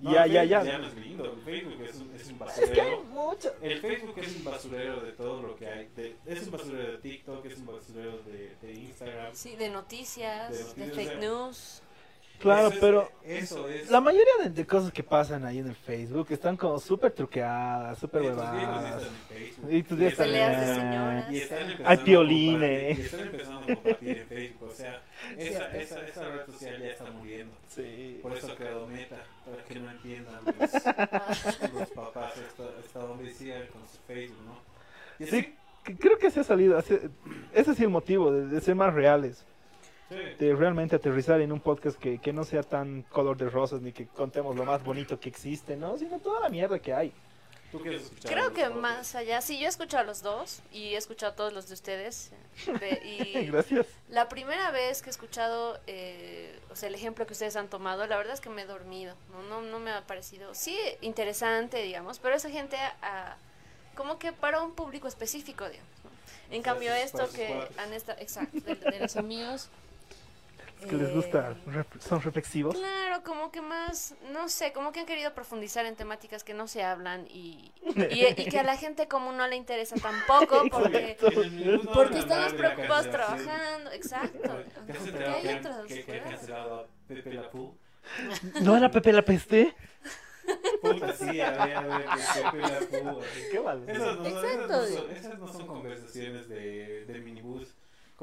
No, ya, el ya, Facebook ya. no es lindo. El Facebook es un, es un Es que hay basurero. mucho. El Facebook es un basurero de todo lo que hay. De- es un basurero de TikTok, es un basurero de, de Instagram. Sí, de noticias, De de, noticias, fake o sea, news. Claro, Eso es- pero eso es- la mayoría de, de cosas que pasan ahí en el Facebook están como súper truqueadas, súper Y tus huevadas. están en Facebook. Y tus Y días están- Hay a piolines. compartir- y están empezando a compartir en Facebook. O sea, esa, esa, esa red social ya está muriendo. Sí. Por eso creado Meta, para que no entiendan los, los papás esta, esta homicida con su Facebook, ¿no? Y así, Sí, c- creo que se ha salido. hace- Ese es el motivo, de, de ser más reales. Sí. De realmente aterrizar en un podcast que, que no sea tan color de rosas ni que contemos lo más bonito que existe, ¿no? Sino toda la mierda que hay. ¿tú? Creo que podcasts? más allá, sí, yo he escuchado a los dos y he escuchado a todos los de ustedes. de- y Gracias. la primera vez que he escuchado, eh, o sea, el ejemplo que ustedes han tomado, la verdad es que me he dormido. No, no, no me ha parecido, sí, interesante, digamos, pero esa gente, ah, como que para un público específico, digamos. ¿no? En cambio, esto que han estado, exacto, de, de los amigos. Que les eh, gusta, rep- son reflexivos. Claro, como que más, no sé, como que han querido profundizar en temáticas que no se hablan y, y, y que a la gente común no le interesa tampoco porque, porque de estamos de preocupados trabajando, exacto. ¿Te has Porque enterado hay otras? ¿No era Pepe la Peste? Puta, sí, a ver, a ver, que Pepe La Pú. Qué mal. Esas no, son- esas Exacto. no son, esas no son conversaciones de, del minibús.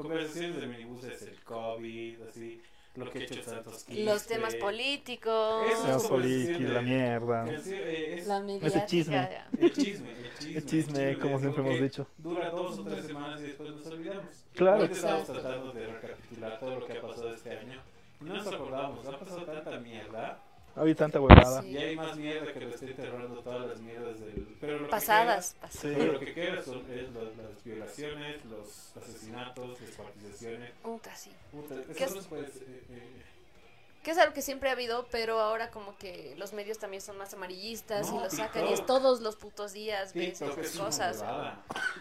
Conversaciones del minibús es el COVID, así, lo que ha hecho Santos Quispe. Los temas políticos, Eso conversación la de- mierda. es- eh, es- la mediática. chisme. El chisme, el chisme. El chisme, como siempre hemos dicho. Dura dos o tres semanas y después nos olvidamos. Claro. Ahorita estamos tratando de recapitular todo lo que ha pasado este año. Y no nos acordamos, ha pasado tanta mierda. Había tanta huevada. Sí. Y hay más mierda que lo está enterrando todas las mierdas del. Pero lo que Pasadas, queda- pasadas. Sí. Pero lo que queda son es las, las violaciones, los asesinatos, descuartizaciones. Puta, sí. Puta, ¿Qué eso es- no puede ser, eh, eh, Que es algo que siempre ha habido, pero ahora como que los medios también son más amarillistas y No, lo sacan y es todos los putos días ves una cosas.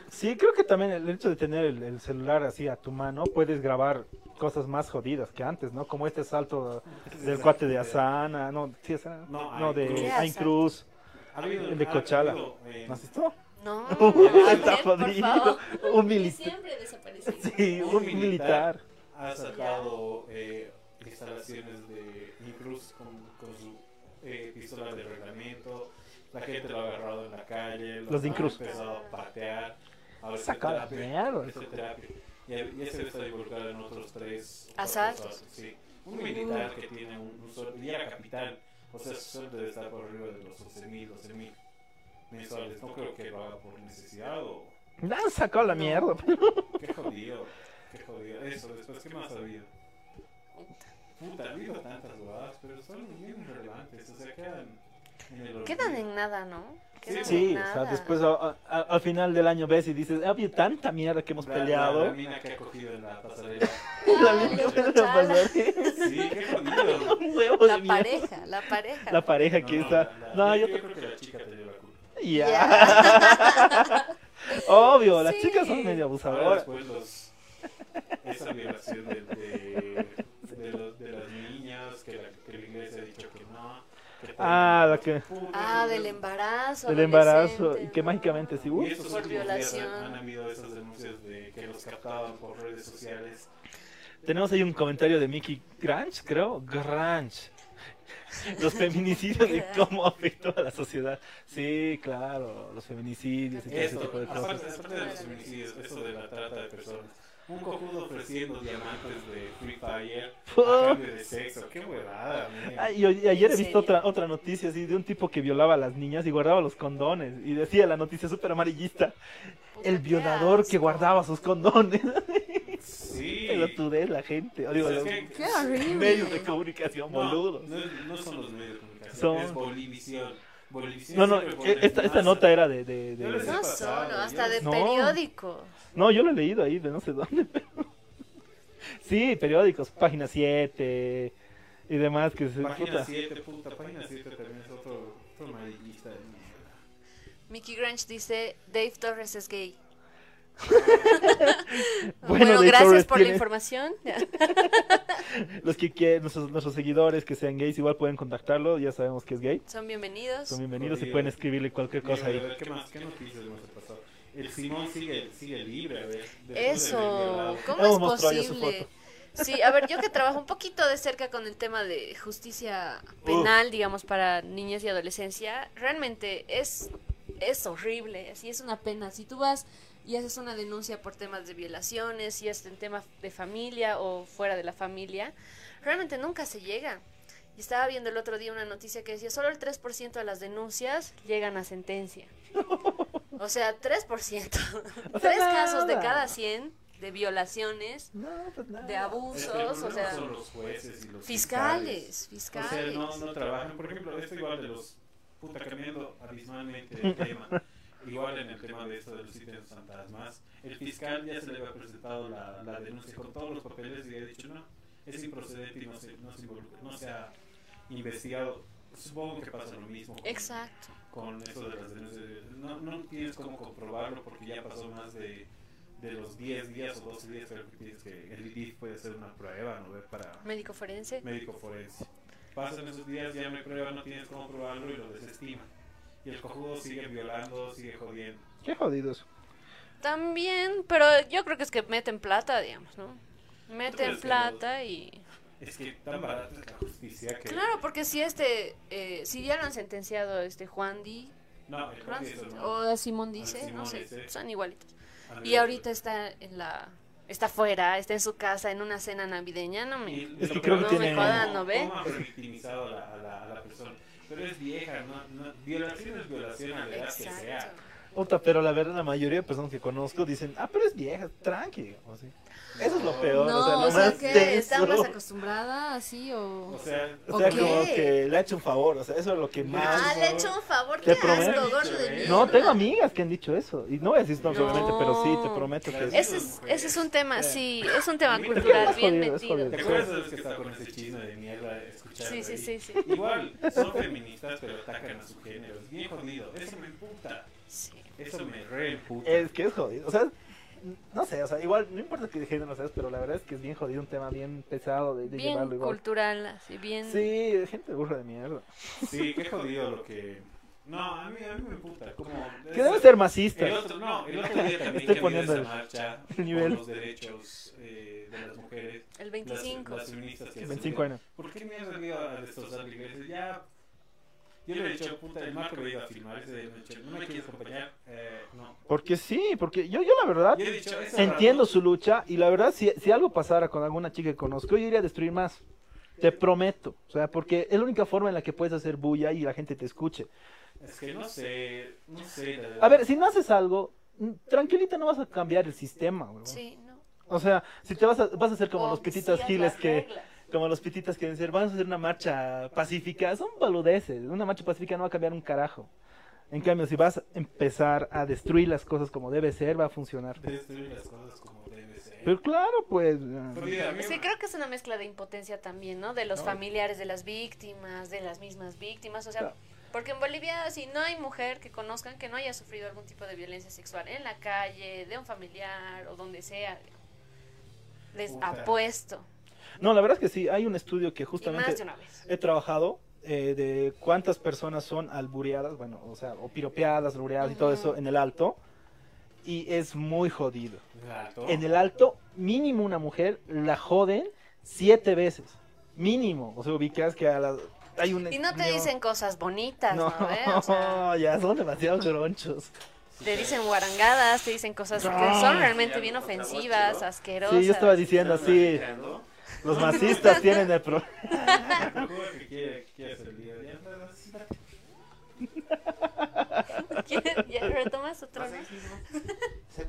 Sí, creo que también el hecho de tener el, el celular así a tu mano, puedes grabar cosas más jodidas que antes, ¿no? Como este salto del cuate de Asana, no, sí, Asana, No, no, de. Ain Cruz, Ha habido- el de habido, eh, ¿No has visto? No, Está jodido. Un militar. Sí, un militar. ha sacado eh, instalaciones de Incruz con, con su eh, pistola de reglamento. La gente lo ha agarrado en la calle. Los de han Incruz. empezado a patear. A ver, Saca la terapia, mierda. esa terapia. Y, y ese está involucrado en otros tres Asaltos. otros Sí. Un militar que tiene un, un sueldo, y era capital. O sea, su sueldo debe estar por arriba de los 11 mil, 12 mil mensuales. No creo que lo haga por necesidad o. Le han sacado la mierda. Qué jodido, qué jodido. Eso, después, ¿qué más ha habido? Puta, ha habido tantas huevadas, pero son bien irrelevantes. O sea, quedan en el Quedan en nada, ¿no? Quedan Sí, en o sea, nada. después a- a- al final del año ves y dices, ha habido tanta mierda que hemos La- la- peleado. La, mina que ha cogido en la pasarela. La mina los de la pasarela. Sí, qué jodido. La pareja, la pareja. La pareja que No, está. la- la- No, yo, yo yo creo que la chica te dio la culpa. Ya. Obvio, las Sí. chicas son medio Ahora abusadoras. después los, esa violación de, de, de, los- de las niñas, que la, que la iglesia ha dicho que no, que Ah, la que... Ah, del embarazo. Del embarazo, y que mágicamente sí. uh, Y estos Por últimos días violación. han, habido esas denuncias de que los captaban por redes sociales. Tenemos ahí un comentario de Mickey Grange, creo. Grange. Los feminicidios y cómo afectó a la sociedad. Sí, claro, los feminicidios y todo ese tipo de aparte, cosas. aparte de los feminicidios, eso de la trata de personas. Un cojudo ofreciendo diamantes de Free Fire a cambio de sexo. Qué huevada, man. Ah, y, y ayer he ¿En visto otra otra noticia así de un tipo que violaba a las niñas y guardaba los condones. Y decía la noticia súper amarillista. El violador que guardaba sus condones. Sí. Pelotudez la gente. O digo, Pues los que- Qué horrible. medios de comunicación, No, boludos. no, no son los medios de comunicación, Son- es Bolivisión. Bolivisión No, no, esta, esta nota era de... de- de- No solo, yo hasta de les- No. yo lo he leído ahí de no sé dónde. pero- Sí, periódicos, página 7 y demás que se... Página puta. 7, puta, página 7 también es otro, otro amarillista. Mickey Grange dice, Dave Torres es gay. Bueno, gracias Torres por la información. Los que quieren, nuestros, nuestros seguidores que sean gays igual pueden contactarlo, ya sabemos que es gay. Son bienvenidos. Son bienvenidos y pueden escribirle cualquier cosa ahí. ¿Qué más? ¿Qué noticias? El Simón sigue, sigue libre, a ver. después de Eso. ¿cómo es posible? Sí, a ver, yo que trabajo un poquito de cerca con el tema de justicia penal, digamos, para niñas y adolescencia, realmente es, es horrible, así es una pena. Si tú vas y haces una denuncia por temas de violaciones, y es en temas de familia o fuera de la familia, realmente nunca se llega. Y estaba viendo el otro día una noticia que decía, solo el 3% de las denuncias llegan a sentencia. O sea, 3%. O sea, Tres casos de cada 100 de violaciones, No, pues de abusos, o sea, son los jueces y los fiscales, O fiscales. sea, no, no trabajan. Por ejemplo, esto igual de los. Puta, cambiando abismalmente el tema. Igual en el tema de esto de los sitios fantasmas. El fiscal ya se le había presentado la, la denuncia con todos los papeles y ha dicho no, es improcedente y no se, no se, involucra- no se ha investigado. Supongo que pasa lo mismo con, Exacto. con eso de las denuncias. No, no tienes cómo comprobarlo porque ya pasó más de, de los 10 días o 12 días. Creo que tienes que el IDIF puede hacer una prueba ¿no? para Médico forense. médico forense. Pasan esos días, ya no hay prueba, no tienes cómo probarlo y lo desestima. Y el cojudo sigue violando, sigue jodiendo. Qué jodidos. También, pero yo creo que es que meten plata, digamos, ¿no? Meten plata y... Es que tan barata es la justicia que... Claro, porque si este, eh, si ya lo han sentenciado a este Juan Di, No, o a Simón dice, Simón no sé, ese. son igualitos. Y ahorita está en la... Está afuera, está en su casa en una cena navideña, no me... Es que creo que no es tiene- me jodan, ¿no ve? cómo revictimizado a la, a la, a la persona. Pero es vieja, no, no, violación es violación a la edad que sea. Exacto. Puta, pero la verdad, la mayoría de personas que conozco dicen, ah, pero es vieja, tranqui. digamos, ¿sí? Eso es lo peor. No, o sea, o sea, más que está más acostumbrada así o... O sea, O sea, ¿O como que le ha hecho un favor, o sea, eso es lo que más... Ah, le he hecho un favor, Te prometo. de. No, tengo amigas que han dicho eso. Y no voy a decir No. obviamente, pero sí, te prometo que Ese es, ese es un tema, sí, es un tema cultural Es bien metido. ¿Te acuerdas de los que está con ese chisme de mierda escuchando Sí, sí, sí, sí. Igual, son feministas, pero atacan a su género. Es bien jodido. Eso me emputa. Sí. Eso me re emputa. Es que es jodido. O sea, no sé, o sea, igual, no importa qué género seas, pero la verdad es que es bien jodido, un tema bien pesado de, de Bien llevarlo igual. cultural, así, bien... Sí, gente burra de mierda. Sí, qué jodido lo que... No, a mí, a mí me emputa. Como... Que debe ser masista. El otro, no, el otro día también Estoy que poniendo esa el- marcha el nivel. por los derechos eh, de las mujeres. El 25. Las, las feministas que 25 años. ¿Por qué mierda le iba a destrozar la iglesia? Ya... Yo le he dicho, puta, el Marco iba a filmar. Ese día ¿no me quieres acompañar? Eh, no. Porque sí, porque yo, yo la verdad Yo he dicho, ese entiendo su lucha y la verdad si, si algo pasara con alguna chica que conozco, yo iría a destruir más. Te prometo. O sea, porque es la única forma en la que puedes hacer bulla y la gente te escuche. Es que no sé, no sé. la verdad. A ver, si no haces algo, mm, tranquilita no vas a cambiar el sistema, huevón. Sí, no. O sea, si te vas a, vas a hacer como O los pititas sigas giles que. Como los pititas que dicen, vamos a hacer una marcha pacífica, son boludeces, una marcha pacífica no va a cambiar un carajo. En cambio, si vas a empezar a destruir las cosas como debe ser, va a funcionar. Destruir las cosas como debe ser. Pero claro, pues... eh, que creo que es una mezcla de impotencia también, ¿no? De los familiares de las víctimas, de las mismas víctimas, o sea, porque en Bolivia si no hay mujer que conozcan que no haya sufrido algún tipo de violencia sexual en la calle, de un familiar o donde sea, les Puta. apuesto. No, la verdad es que sí, hay un estudio que justamente he trabajado eh, de cuántas personas son albureadas, bueno, o sea, o piropeadas, albureadas y todo eso en el alto. Y es muy jodido. ¿En el alto? En el alto, mínimo una mujer la joden siete veces. Mínimo. O sea, ubicas que a la... Hay un... Y no te dicen cosas bonitas, ¿no? No, sea, ya son demasiado gronchos. te dicen guarangadas, te dicen cosas que son realmente bien ofensivas, asquerosas. Sí, yo estaba diciendo así. Los masistas tienen el problema. Que quiere, quiere ser líder. Ya, no, no, sí. ¿Quieres- ¿Ya retomas otro? no? Sí,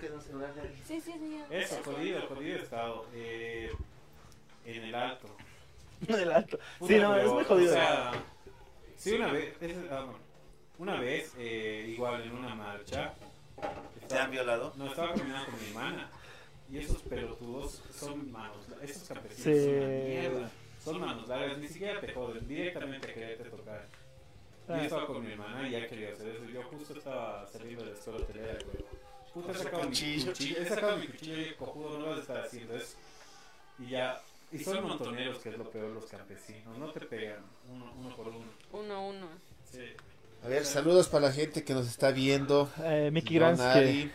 Sí, sí. ya. Eso, jodido, jodido he estado. Eh, en el alto. En el alto. Sí, no, es muy jodido. O sea, sí, una vez, es- ah, una vez, eh, igual en una marcha. ¿Te han violado? No, estaba caminando con mi hermana. Y esos pelotudos son manos, esos campesinos Sí. son una mierda. Son manos largas, ni siquiera te joden, directamente a quererte tocar. Yo Ah. estaba con mi hermana y ya quería hacer eso. Yo justo estaba saliendo de la escuela hotelera, pero puta, he sacado mi Cuchillo. he sacado mi cuchillo y cojudo, no vas a estar haciendo eso. Y ya, y son montoneros, que es lo peor, los campesinos. No te pegan uno, uno por uno. Uno, uno. Sí. A ver, saludos para la gente que nos está viendo. Eh, Mickey que-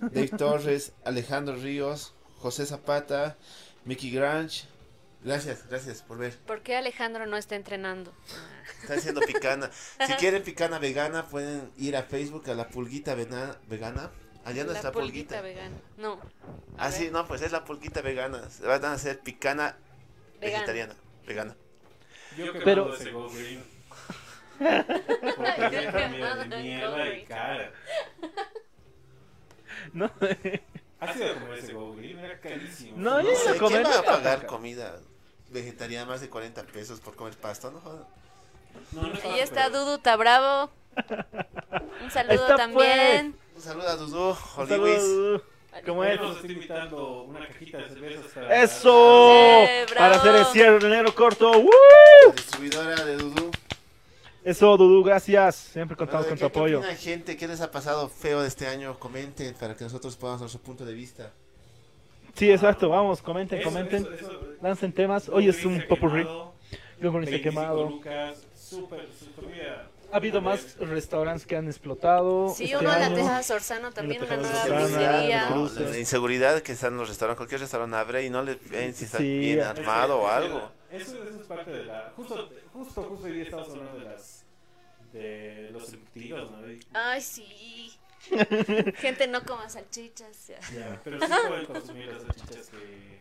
Dave Torres, Alejandro Ríos, José Zapata, Mickey Granch. Gracias, gracias por ver. ¿Por qué Alejandro no está entrenando? Está haciendo picana. Si quieren picana vegana, pueden ir a Facebook a la pulguita vena- vegana. Allá no La está pulguita pulguita. vegana. No. Ah, sí, no, pues es la pulguita vegana. Se van a hacer picana Vegana. vegetariana. Vegana. Yo que Pero- ese. Porque de mierda Green. cara. No, ¿Has ido a comer ese Go Green? Era carísimo. No, yo No sé, iba a comer, ¿Quién va a pagar comida vegetariana más de 40 pesos por comer pasta? No jodan. No, no Ahí está Dudu, está bravo. Un saludo está, también. Un saludo a Dudu. Dudu. ¿Cómo es? Nos está invitando una cajita de cervezas para... ¡Eso! Eh, Para hacer el cierre de enero corto. ¡Woo! Distribuidora de Dudu. Eso, Dudu, gracias. Siempre contamos Bueno, con ¿qué- tu apoyo. ¿Qué opina, gente? ¿Qué les ha pasado feo de este año? Comenten para que nosotros podamos dar su punto de vista. Sí, exacto. Vamos, comenten, Eso, comenten. eso, eso. Lancen temas. Hoy es un se popurrí. Yo 25 quemado. lucas, súper bien. Ha habido más restaurantes que han explotado. Sí, este uno en la. Teja Sorzano también, una nueva pizzería. La inseguridad que están en los restaurantes, cualquier restaurante abre y no les ven si está Sí. bien Es armado o algo. Eso, eso es parte de la... Justo, justo, justo hoy día estamos hablando de las... De los embutidos, ¿no? Y- Ay, sí. Gente no coma salchichas. ya. Ya, pero sí pueden consumir las salchichas que...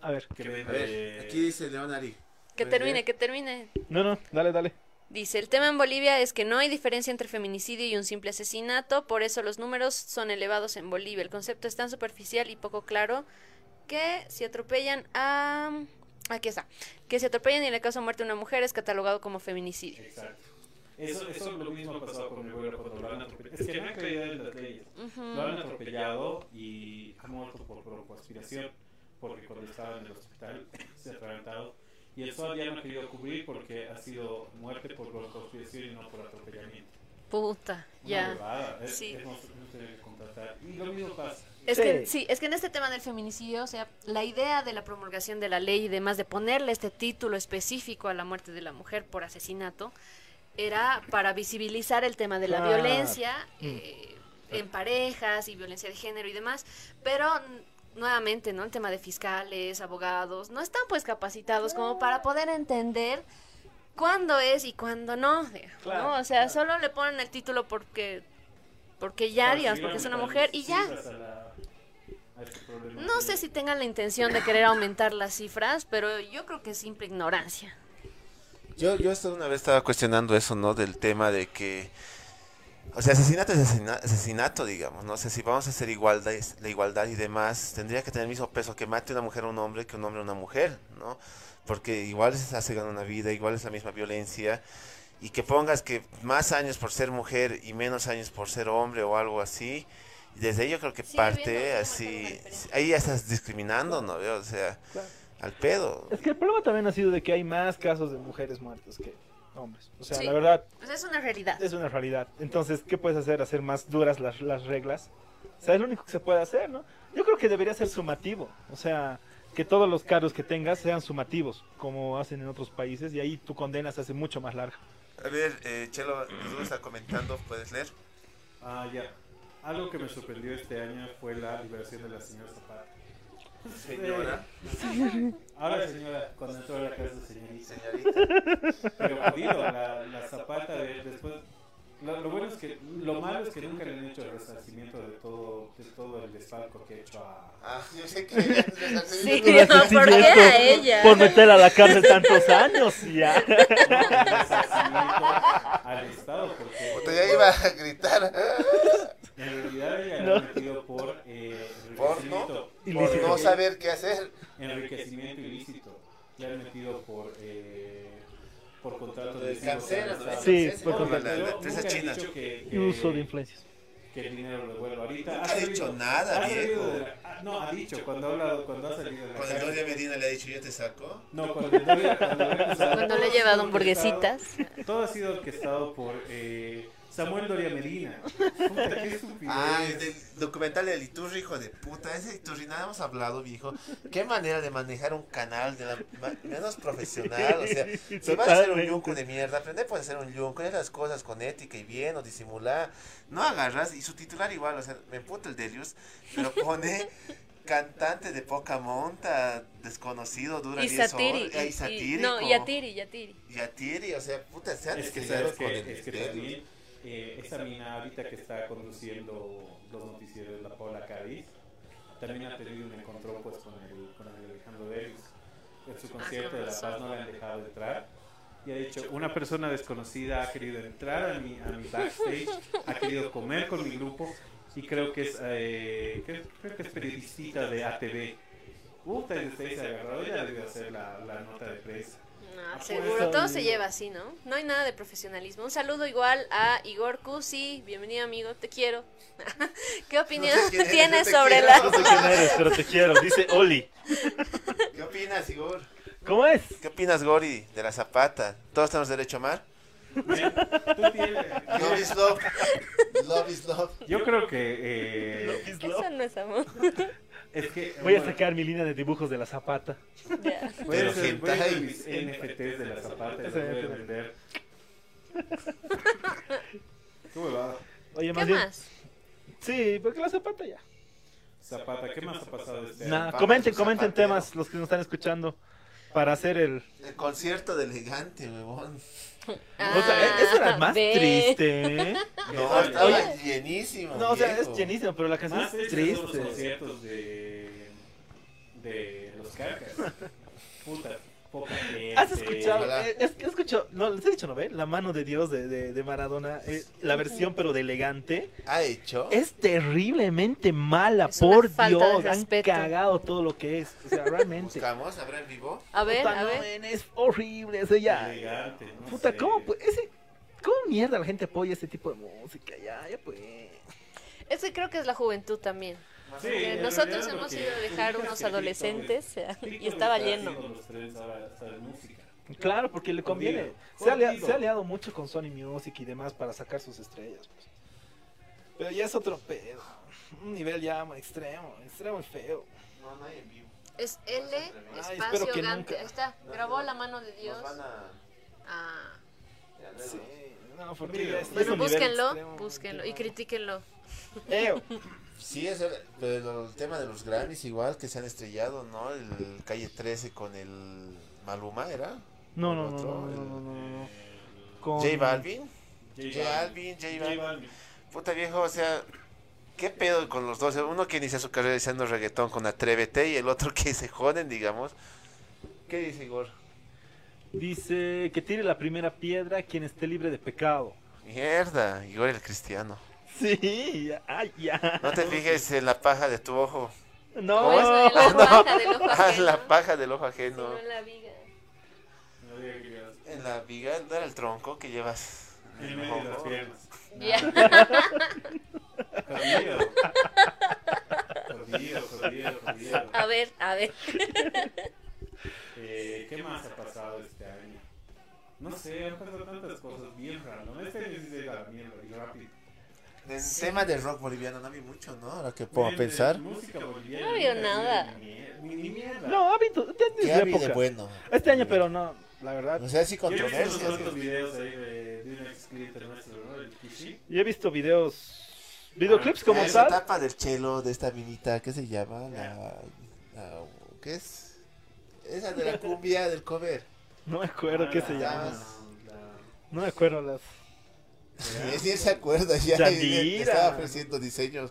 A ver. Que A ver, aquí dice Leonari. Que termine, que termine. No, no, dale, dale. Dice, el tema en Bolivia es que no hay diferencia entre feminicidio y un simple asesinato, por eso los números son elevados en Bolivia. El concepto es tan superficial y poco claro que si atropellan a... Aquí está. Que si atropellan y le causan muerte a una mujer es catalogado como feminicidio. Exacto. Eso, eso lo mismo ha pasado con mi abuelo cuando lo han atropellado. Es que no hay claridad en las leyes. Lo han atropellado y ha muerto por broncoaspiración, porque cuando estaba en el hospital se ha atragantado. Y el SOAT ya no ha querido cubrir porque ha sido muerte por broncoaspiración y no por atropellamiento. Puta, ya. es- Sí. Y lo mismo pasa. Es que sí, es que en este tema del feminicidio, o sea, la idea de la promulgación de la ley y demás de ponerle este título específico a la muerte de la mujer por asesinato era para visibilizar el tema de la violencia eh, en parejas y violencia de género y demás, pero nuevamente, ¿no? El tema de fiscales, abogados, no están pues capacitados como para poder entender cuándo es y cuándo no, digamos, Claro, ¿no? O sea, solo le ponen el título porque porque ya, digamos, porque es una mujer y ya. este. No sé si tengan la intención de querer aumentar las cifras, pero yo creo que es simple ignorancia. Yo, yo hasta una vez estaba cuestionando eso, ¿no? Del tema de que... O sea, asesinato es asesina- asesinato, digamos, ¿no? O sea, si vamos a hacer igualdad, la igualdad y demás, tendría que tener el mismo peso que mate una mujer a un hombre que un hombre a una mujer, ¿no? Porque igual se hace ganar una vida, igual es la misma violencia. Y que pongas que más años por ser mujer y menos años por ser hombre o algo así, desde ahí yo creo que Sigue parte así... Ahí ya estás discriminando, ¿no? O sea, Claro. al pedo. Es que el problema también ha sido de que hay más casos de mujeres muertas que hombres. O sea, Sí. la verdad Pues es una realidad. es una realidad. Entonces, ¿qué puedes hacer? Hacer más duras las, las reglas. O sea, es lo único que se puede hacer, ¿no? Yo creo que debería ser sumativo. O sea, que todos los cargos que tengas sean sumativos, como hacen en otros países, y ahí tu condena se hace mucho más larga. A ver, eh, Chelo, Jesús está comentando, ¿puedes leer? Ah, ya. Algo que me sorprendió este año fue la liberación de la señora Zapata. Señora. Ahora señora, cuando entró a la casa señorita. Señorita. Pero jodido, la, la Zapata de- después... Lo, lo bueno es que, lo malo es que nunca le han hecho el resarcimiento de todo, de todo el desfalco que ha hecho a... Ah, yo sé que... Sí, decir ¿por qué a ella? Por meter a la cárcel tantos años, ya. resarcimiento al Estado, porque... Ya iba a gritar. En realidad ella No. metido por eh, ¿Por no? Por no saber qué hacer. Enriquecimiento ilícito. Le han metido por... Eh, por contratos De de canceras, ¿no? Sí, por contrato. La- la empresa china. Y uso de influencias. Que el dinero lo devuelva ahorita. Nunca ha dicho nada, viejo. de la- ah, no, ha dicho, cuando ha hablado, cuando ha salido de la Cuando cárcel. Gloria Medina le ha dicho, yo te saco. No, cuando, ha acusado, Cuando le he ha llevado hamburguesitas. Todo ha sido orquestado por eh, Samuel Doria Medina. Puta, qué estupidez. Ah, el documental del Iturri, hijo de puta. Ese Iturri, nada hemos hablado, viejo. Qué manera de manejar un canal de la menos profesional. O sea, si vas a hacer un yunco de mierda, aprende por hacer un yunco, haz las cosas con ética y bien o disimular. No agarras, y su titular igual, o sea, me puta el Delius, pero pone cantante de poca monta, desconocido, dura Y 10 satiri. horas. eh, y- y- satírico. No, y atiri, y atiri. Y Atiri, o sea, puta, se han Es que con que, el es que también eh, esa mina ahorita que está conduciendo los noticieros, la Paula Cádiz, también ha tenido un encontrón pues con el, con Alejandro Delius. En su concierto de La Paz no le han dejado entrar. Y ha dicho, una persona desconocida ha querido entrar a mi, a mi backstage, ha querido comer con mi grupo y creo que es, eh, creo, creo que es periodista de ATV. Puta, y usted se agarró, ya debió hacer la, la nota de prensa. No, seguro, todo se lleva así, ¿no? No hay nada de profesionalismo. Un saludo igual a Igor Cusi. Bienvenido, amigo. Te quiero. ¿Qué opinión No sé quién eres, tienes te sobre quiero. la... No sé quién eres, pero te quiero. Dice Oli. ¿Qué opinas, Igor? ¿Cómo es? ¿Qué opinas, Gori, de la zapata? ¿Todos tenemos derecho a amar? Love is love. Love is love. Yo creo que... eh, Eso no es amor. es que... Voy a sacar mi línea de dibujos de la zapata. Ya. Voy a Pero hacer, voy a hacer hentai. mis NFTs de la zapata y los voy a vender. Qué huevada. Oye, ¿Qué más bien. más? Sí, porque la zapata ya. Zapata, ¿qué más ha pasado este año? comenten, comenten zapatero. temas los que nos están escuchando para hacer el... El concierto de elegante, huevón. O sea, e- eso era más ve. triste, ¿eh? No, estaba oye. llenísimo. No, o sea, viejo. es llenísimo, pero la canción Más es tristes son los triste. conciertos de... de los carcas. Puta, poca gente. ¿Has escuchado? Ojalá. eh, Es que escucho, no, les he dicho, ¿no ve? La mano de Dios de, de, de Maradona, eh, la versión pero de elegante, ¿Ha hecho? es terriblemente mala, Es una por falta de Dios, han cagado todo lo que es, o sea, realmente. ¿Buscamos? ¿Habrá en vivo? A ver, Puta, a no, ver. es horrible, eso ya. Elegante, no Puta, sé. ¿cómo, pues, ese, ¿cómo mierda la gente apoya ese tipo de música? Ya, ya pues. Es que creo que es la juventud también. Sí, nosotros realidad hemos ido a dejar unos adolescentes es- y estaba lleno. Claro, porque le conviene. Se ha, se aliado mucho con Sony Music y demás para sacar sus estrellas. pues. Pero ya es otro pedo. Un nivel ya extremo, extremo y feo. No, no hay en vivo. Es L, espacio, Gante. nunca. Ahí está, grabó la mano de Dios. A... Ah. Sí, no, porque Bueno, nivel búsquenlo, extremo, búsquenlo que y critíquenlo. Eo. Sí, es el, pero el tema de los Grammys igual que se han estrellado, ¿no? El Calle 13 con el Maluma, ¿era? No, ¿El no, no, otro? no, no, El- no, no, no. Con- J Balvin. J J Balvin. J. Balvin. Puta viejo, o sea, ¿qué pedo con los dos? Uno que inicia su carrera diciendo reggaetón con Atrévete y el otro que se joden, digamos. ¿Qué dice Igor? Dice que tire la primera piedra quien esté libre de pecado. Mierda, Igor el cristiano. Sí, ya, ay, ya. No te fijes en la paja de tu ojo. No, ¿Cómo Eso es? de la No. paja del ojo Ah, ajeno. la paja del ojo ajeno. no en la viga. No En la viga, no era el tronco que llevas. en el medio de las piernas. Ya. Jodido. Jodido, jodido, jodido. A ver, a ver. Eh, ¿Qué más ha pasado este año? No sé, han pasado tantas cosas bien random. Este año sí se la mierda y rápido. En tema de rock boliviano no vi mucho, ¿no? Ahora que puedo pensar. Música boliviana. No vio nunca ha nada. ni Ni, mierda. No, ha habido, este año ¿Qué es ha época. de bueno? Este año, pero no, la verdad. O sea, sí Yo he visto videos ahí de, de un ex cliente nuestro, ¿no? El Kishi. Y he visto videos, videoclips como Esa tal. etapa del chelo de esta minita, ¿qué se llama? La, la- ¿Qué es? Esa de la cumbia del cover. No me acuerdo qué se Ah, llama. la- No me acuerdo las. Sí, sí se acuerda ya. Yandira. y le- le estaba ofreciendo diseños.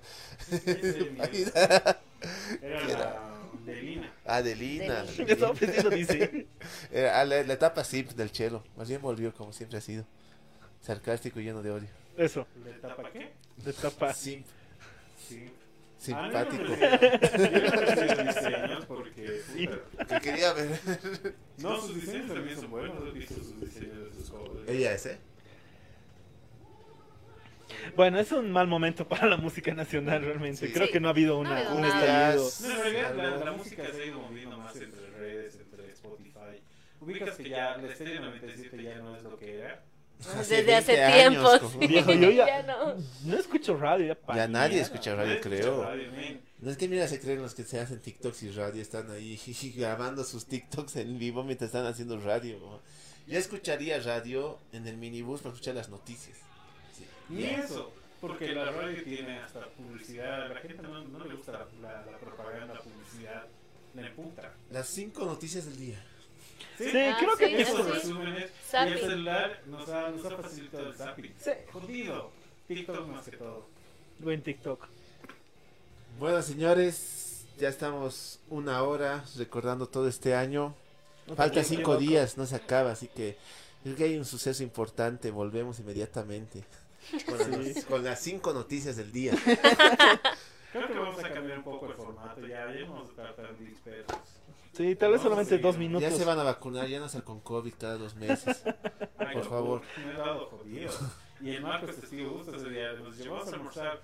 Era la Delina. Adelina. Estaba ofreciendo diseños. Era ah, la, la etapa simp del chelo. Más bien volvió como siempre ha sido. Sarcástico y lleno de odio. Eso. ¿De tapa qué? De tapa. Simp. Sí. Simpático. Ah, no, porque. Que quería ver. No, sus diseños también son buenos. He visto sus diseños de sus covers. Ella es, ¿eh? Bueno, es un mal momento para la música nacional realmente. Sí. Creo que no ha habido No una, habido un estallido. No, en realidad la, la música se ha ido moviendo más entre redes, entre Spotify. Ubicas que ya la Estéreo 97 ya no es lo que era. Desde hace 20 años, tiempo. sí. Viejo, yo ya- Ya no. No escucho radio, ya, Ya nadie escucha radio, creo. radio. No es que mira, se creen los que se hacen TikToks y radio, están ahí grabando sus TikToks en vivo mientras están haciendo radio. Yo escucharía radio en el minibús para escuchar las noticias. Ni eso, porque la radio tiene hasta publicidad. La gente no, no le gusta la, la, la propaganda, la publicidad, la emputa. Las cinco noticias del día. Sí, Ah, creo que sí, Esos sí. resúmenes y Zapping. el celular nos ha, nos ha facilitado el zapping. Sí. Jodido. TikTok más que todo. Buen TikTok. Bueno, señores, ya estamos una hora recordando todo este año. Falta cinco días, no se acaba, así que creo que hay un suceso importante. Volvemos inmediatamente con, las, con las cinco noticias del día. Creo que vamos a cambiar un poco el formato. Ya, vamos a estar tan dispersos. Sí, tal vez Vamos solamente dos minutos. Ya se van a vacunar, ya no salen con COVID cada dos meses. Por favor. Me he dado jodido. Y el Marcos testigo gusto ese día. Nos llevamos a almorzar.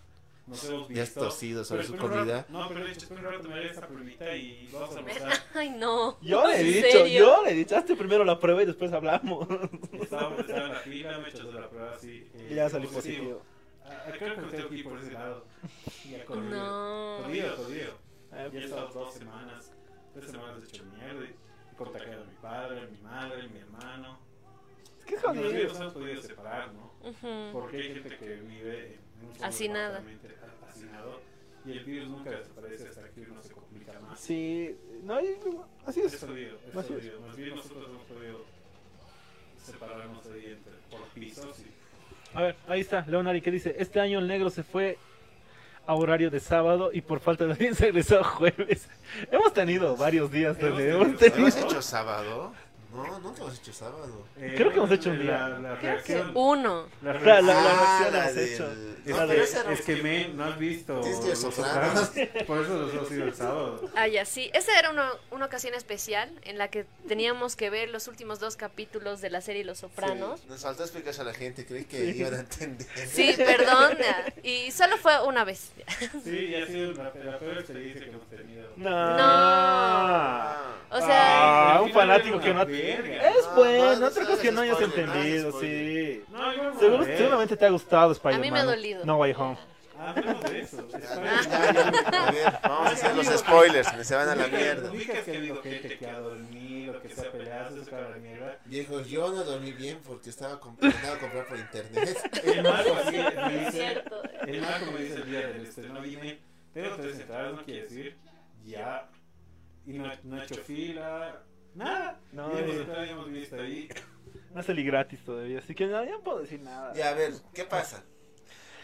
Nos hemos visto. Ya has tosido sobre Pero su comida. rato- No, pero de hecho, me haré esa pruebita y vamos a almorzar. Ay, no. Yo le he ¿En dicho, serio? yo le he dicho, hazte primero la prueba y después hablamos. Estaba en la fila, me he hecho la prueba así. eh, Y ya salí positivo. Ah, creo que tengo que ir por ese lado. Ya corrido. No. Jodido, jodido. Ah, Ya he estado dos semanas, tres semanas hecho mierda. y Contactado a mi padre, a mi madre, a mi hermano. Y los jodido. videos se han podido separar, ¿no? Porque hay gente que vive en un solo Hacinada. departamento, hacinado, y el virus nunca desaparece hasta que uno se complica más. Sí, no, así es. Es jodido, es Así es. jodido. Más bien nosotros hemos podido separarnos ahí entre, por pisos y A ver, ahí está, Leonari que dice, este año el negro se fue a horario de sábado y por falta de bien se regresó jueves. Hemos tenido varios días donde hemos ¿Hemos tenido... hecho sábado? No, nunca hemos hecho sábado. Eh, Creo que hemos hecho un la- día. La, Creo que uno. La La, la, la reacción. la hemos del- hecho. No, esa no- es que, men, no has visto Los Sopranos. Sopranos. Por eso los hemos ido el sábado. Ah, ya, sí. Esa era una, una ocasión especial en la que teníamos que ver los últimos dos capítulos de la serie Los Sopranos. Nos faltó explicarse a la gente, creí que iban a entender. Sí, perdón. Y solo fue una vez. Sí, y ha sido la, peor experiencia que hemos tenido. No. No. O sea, Ah, un fanático que no... verga. Es No, bueno, no, otra que no hayas entendido, sí. Seguro- ver. seguramente te ha gustado Spider-Man. A mí me ha dolido. No Way Home. Hablemos de eso. A ver, vamos a hacer los spoilers, se van a la mierda. Ubicas que ha habido gente que ha dormido, que se ha peleado, se saca la mierda. Viejos, yo no dormí bien porque estaba comprando a comprar por internet. El Marco me Es dice, el Marco me dice el día del estreno, dime, tengo tres entradas, no quiere decir, ya, y no, no he hecho fila, nada, No, y hemos eh. entrado y hemos visto ahí, No salí gratis todavía, así que no, ya no puedo decir nada. Ya, a ver, ¿qué pasa?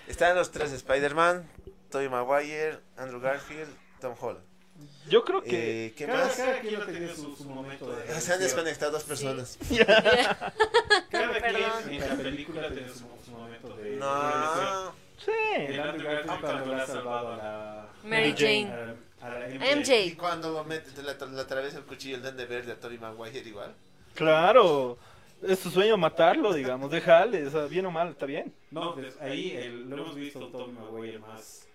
Están los tres Spider-Man, Tobey Maguire, Andrew Garfield, Tom Holland. Yo creo que... Eh, ¿Qué cada, más? cada quien ha tenido su, su momento de Se han desconectado dos personas. cada quien en la película tiene su, su momento de. No. Sí. El Andrew Garfield cuando le ha salvado a la... Mary Jane. A la, a la Y MJ. cuando mete, le, le atraviesa el cuchillo el Duende Verde a Tobey Maguire igual. Claro. Es su sueño matarlo, digamos. Déjale, o sea, bien o mal, está bien. No, pues ahí el- lo hemos visto Tobey Maguire más,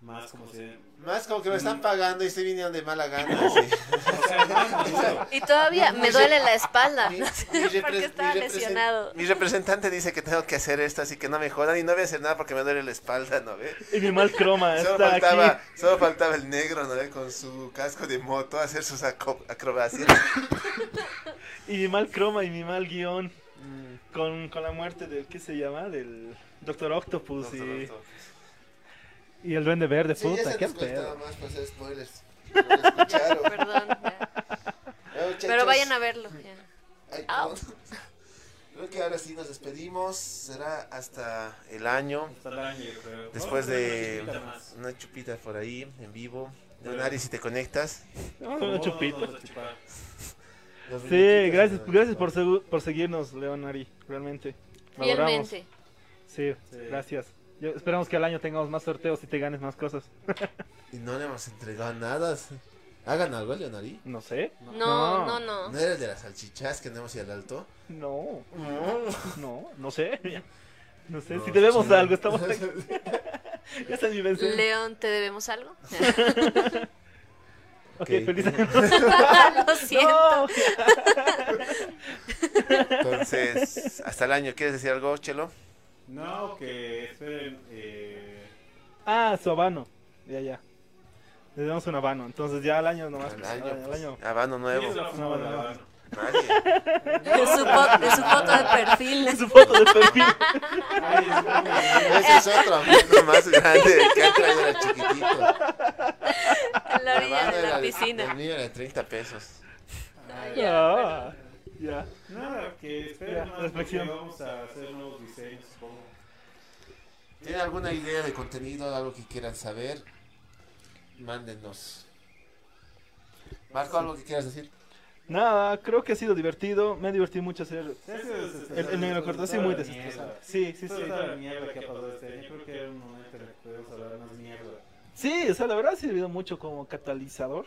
más como si... Más como que me están pagando y estoy viniendo de mala gana. sí. Y todavía me duele la espalda. Mi- no mi sé repre- por qué estaba mi lesionado. Mi representante dice que tengo que hacer esto, así que no me jodan y no voy a hacer nada porque me duele la espalda, ¿no ve? Y mi mal croma Solo está faltaba, aquí. solo faltaba el negro, ¿no ve? Con su casco de moto a hacer sus acrobacias. Y mi mal croma y mi mal guion. Con, con la muerte del, ¿qué se llama? Del Doctor Octopus Doctor y, Octopus. Y el Duende Verde, Sí, puta, qué pedo. más para hacer spoilers. No lo escucharon. Perdón. ya. Pero vayan a verlo. ya. Ay. Creo que ahora sí nos despedimos. Será hasta el año. Hasta el año, creo. Después de una chupita más. una chupita por ahí, en vivo. Leonari, si te conectas. A una chupita. Sí, gracias, ¿no? gracias por, segu- por seguirnos, Leonari, realmente. Fielmente. Sí, gracias. Yo- esperamos que al año tengamos más sorteos y te ganes más cosas. Y no le hemos entregado nada. Hagan algo, Leonari. No sé. No, no, no. ¿No era el de las salchichas que andamos y al alto? No. No, no sé. No sé, No, si debemos sí. algo, estamos aquí. ya está mi. León, ¿te debemos algo? Ok, Ok. feliz año. Lo siento. Entonces, hasta el año. ¿Quieres decir algo, Chelo? No, que esperen. Eh, Ah, su habano. Ya, ya. Le damos un habano. Entonces ya al año nomás. Al pues, año, al año. Habano nuevo. ¿quién es la No, no, la no. Nadie. Su, de su foto de perfil. Su foto de perfil. Ese es otro amigo más grande que ha traído el chiquitito. En la orilla de era la El piscina. mío era de 30 pesos. Ah, ya. Nada, que esperen Ya, más reflexión. porque vamos a hacer nuevos diseños, supongo. ¿Tienen alguna idea de contenido, algo que quieran saber? Mándenos. Marco, ¿algo que quieras decir? Nada, creo que ha sido divertido. Me ha divertido mucho hacer Sí, el, el negro corto. Ha sido muy desestresante. Sí, sí, sí. Toda la mierda que ha pasado este año. Creo que era un momento en el que podemos hablar más mierda. Sí, o sea, la verdad ha servido mucho como catalizador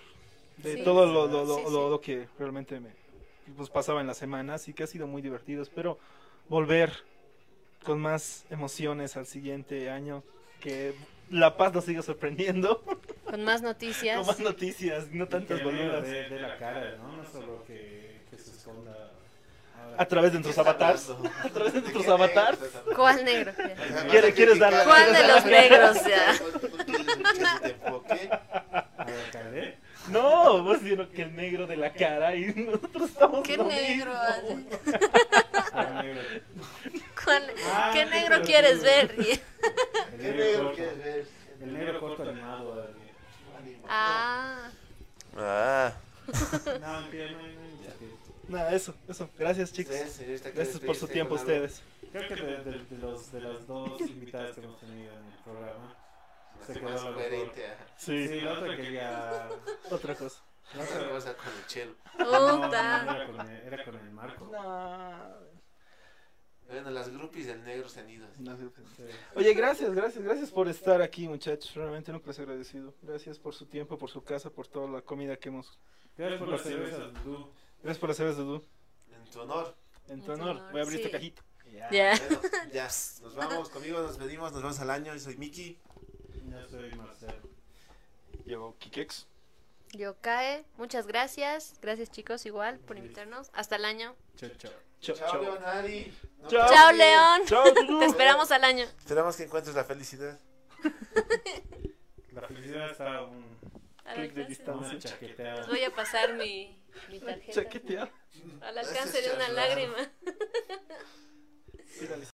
de Sí. todo lo, lo, lo, Sí, sí. lo- lo que realmente me pues, pasaba en la semana. Así que ha sido muy divertido. Espero volver con más emociones al siguiente año. Que La Paz nos siga sorprendiendo. Con más noticias. con más noticias, no tantas boludas. de, de la cara, ¿no? No solo que, que se esconda. A través de nuestros avatars. A través de nuestros avatars. ¿Cuál negro? ¿Quieres, quieres dar ¿Cuál de los negros? Ya. A. No, vos diciendo que el negro de la cara y nosotros estamos ¿Qué lo negro? mismo. Ah, negro. ¿Cuál- Ah, ¿Qué negro pero quieres ver? El ¿Qué negro quieres ver? El negro corto animado. Ah. Ah. No, Nada, eso, eso. Gracias, chicos. Sí, señorita, ¿quieres Gracias por su tiempo, algo? ustedes. Creo que de, de- de los, de las dos invitadas que hemos tenido en el programa, se quedó Más coherente. Sí. Sí, la otra quería. Otra cosa. La Otra cosa con el chelo. no, no, no, era, con el, era con el Marco. Bueno, las groupies del negro se han ido. Sí. Oye, gracias, gracias, gracias por estar aquí, muchachos. Realmente nunca les he agradecido. Gracias por su tiempo, por su casa, por toda la comida que hemos. Gracias por las cervezas, Dudu. Gracias por las cervezas, Dudu. En tu honor. En tu honor. Voy a abrir sí. esta cajita. Ya. Bueno, ya. Nos vamos, conmigo nos pedimos, nos vemos al año. Yo soy Miki. Yo soy Marcelo. Yo, Kikex. Yo cae. Muchas gracias. Gracias chicos igual por invitarnos. Hasta el año. Chao, chao. Chao, Chao, chao. No. León. Chao. Te esperamos al año. Esperamos que encuentres la felicidad. La felicidad está a un, Clic de distancia. chaqueteada. Les voy a pasar mi, mi tarjeta. Chaquetear. Al alcance de una lágrima. Sí, dale.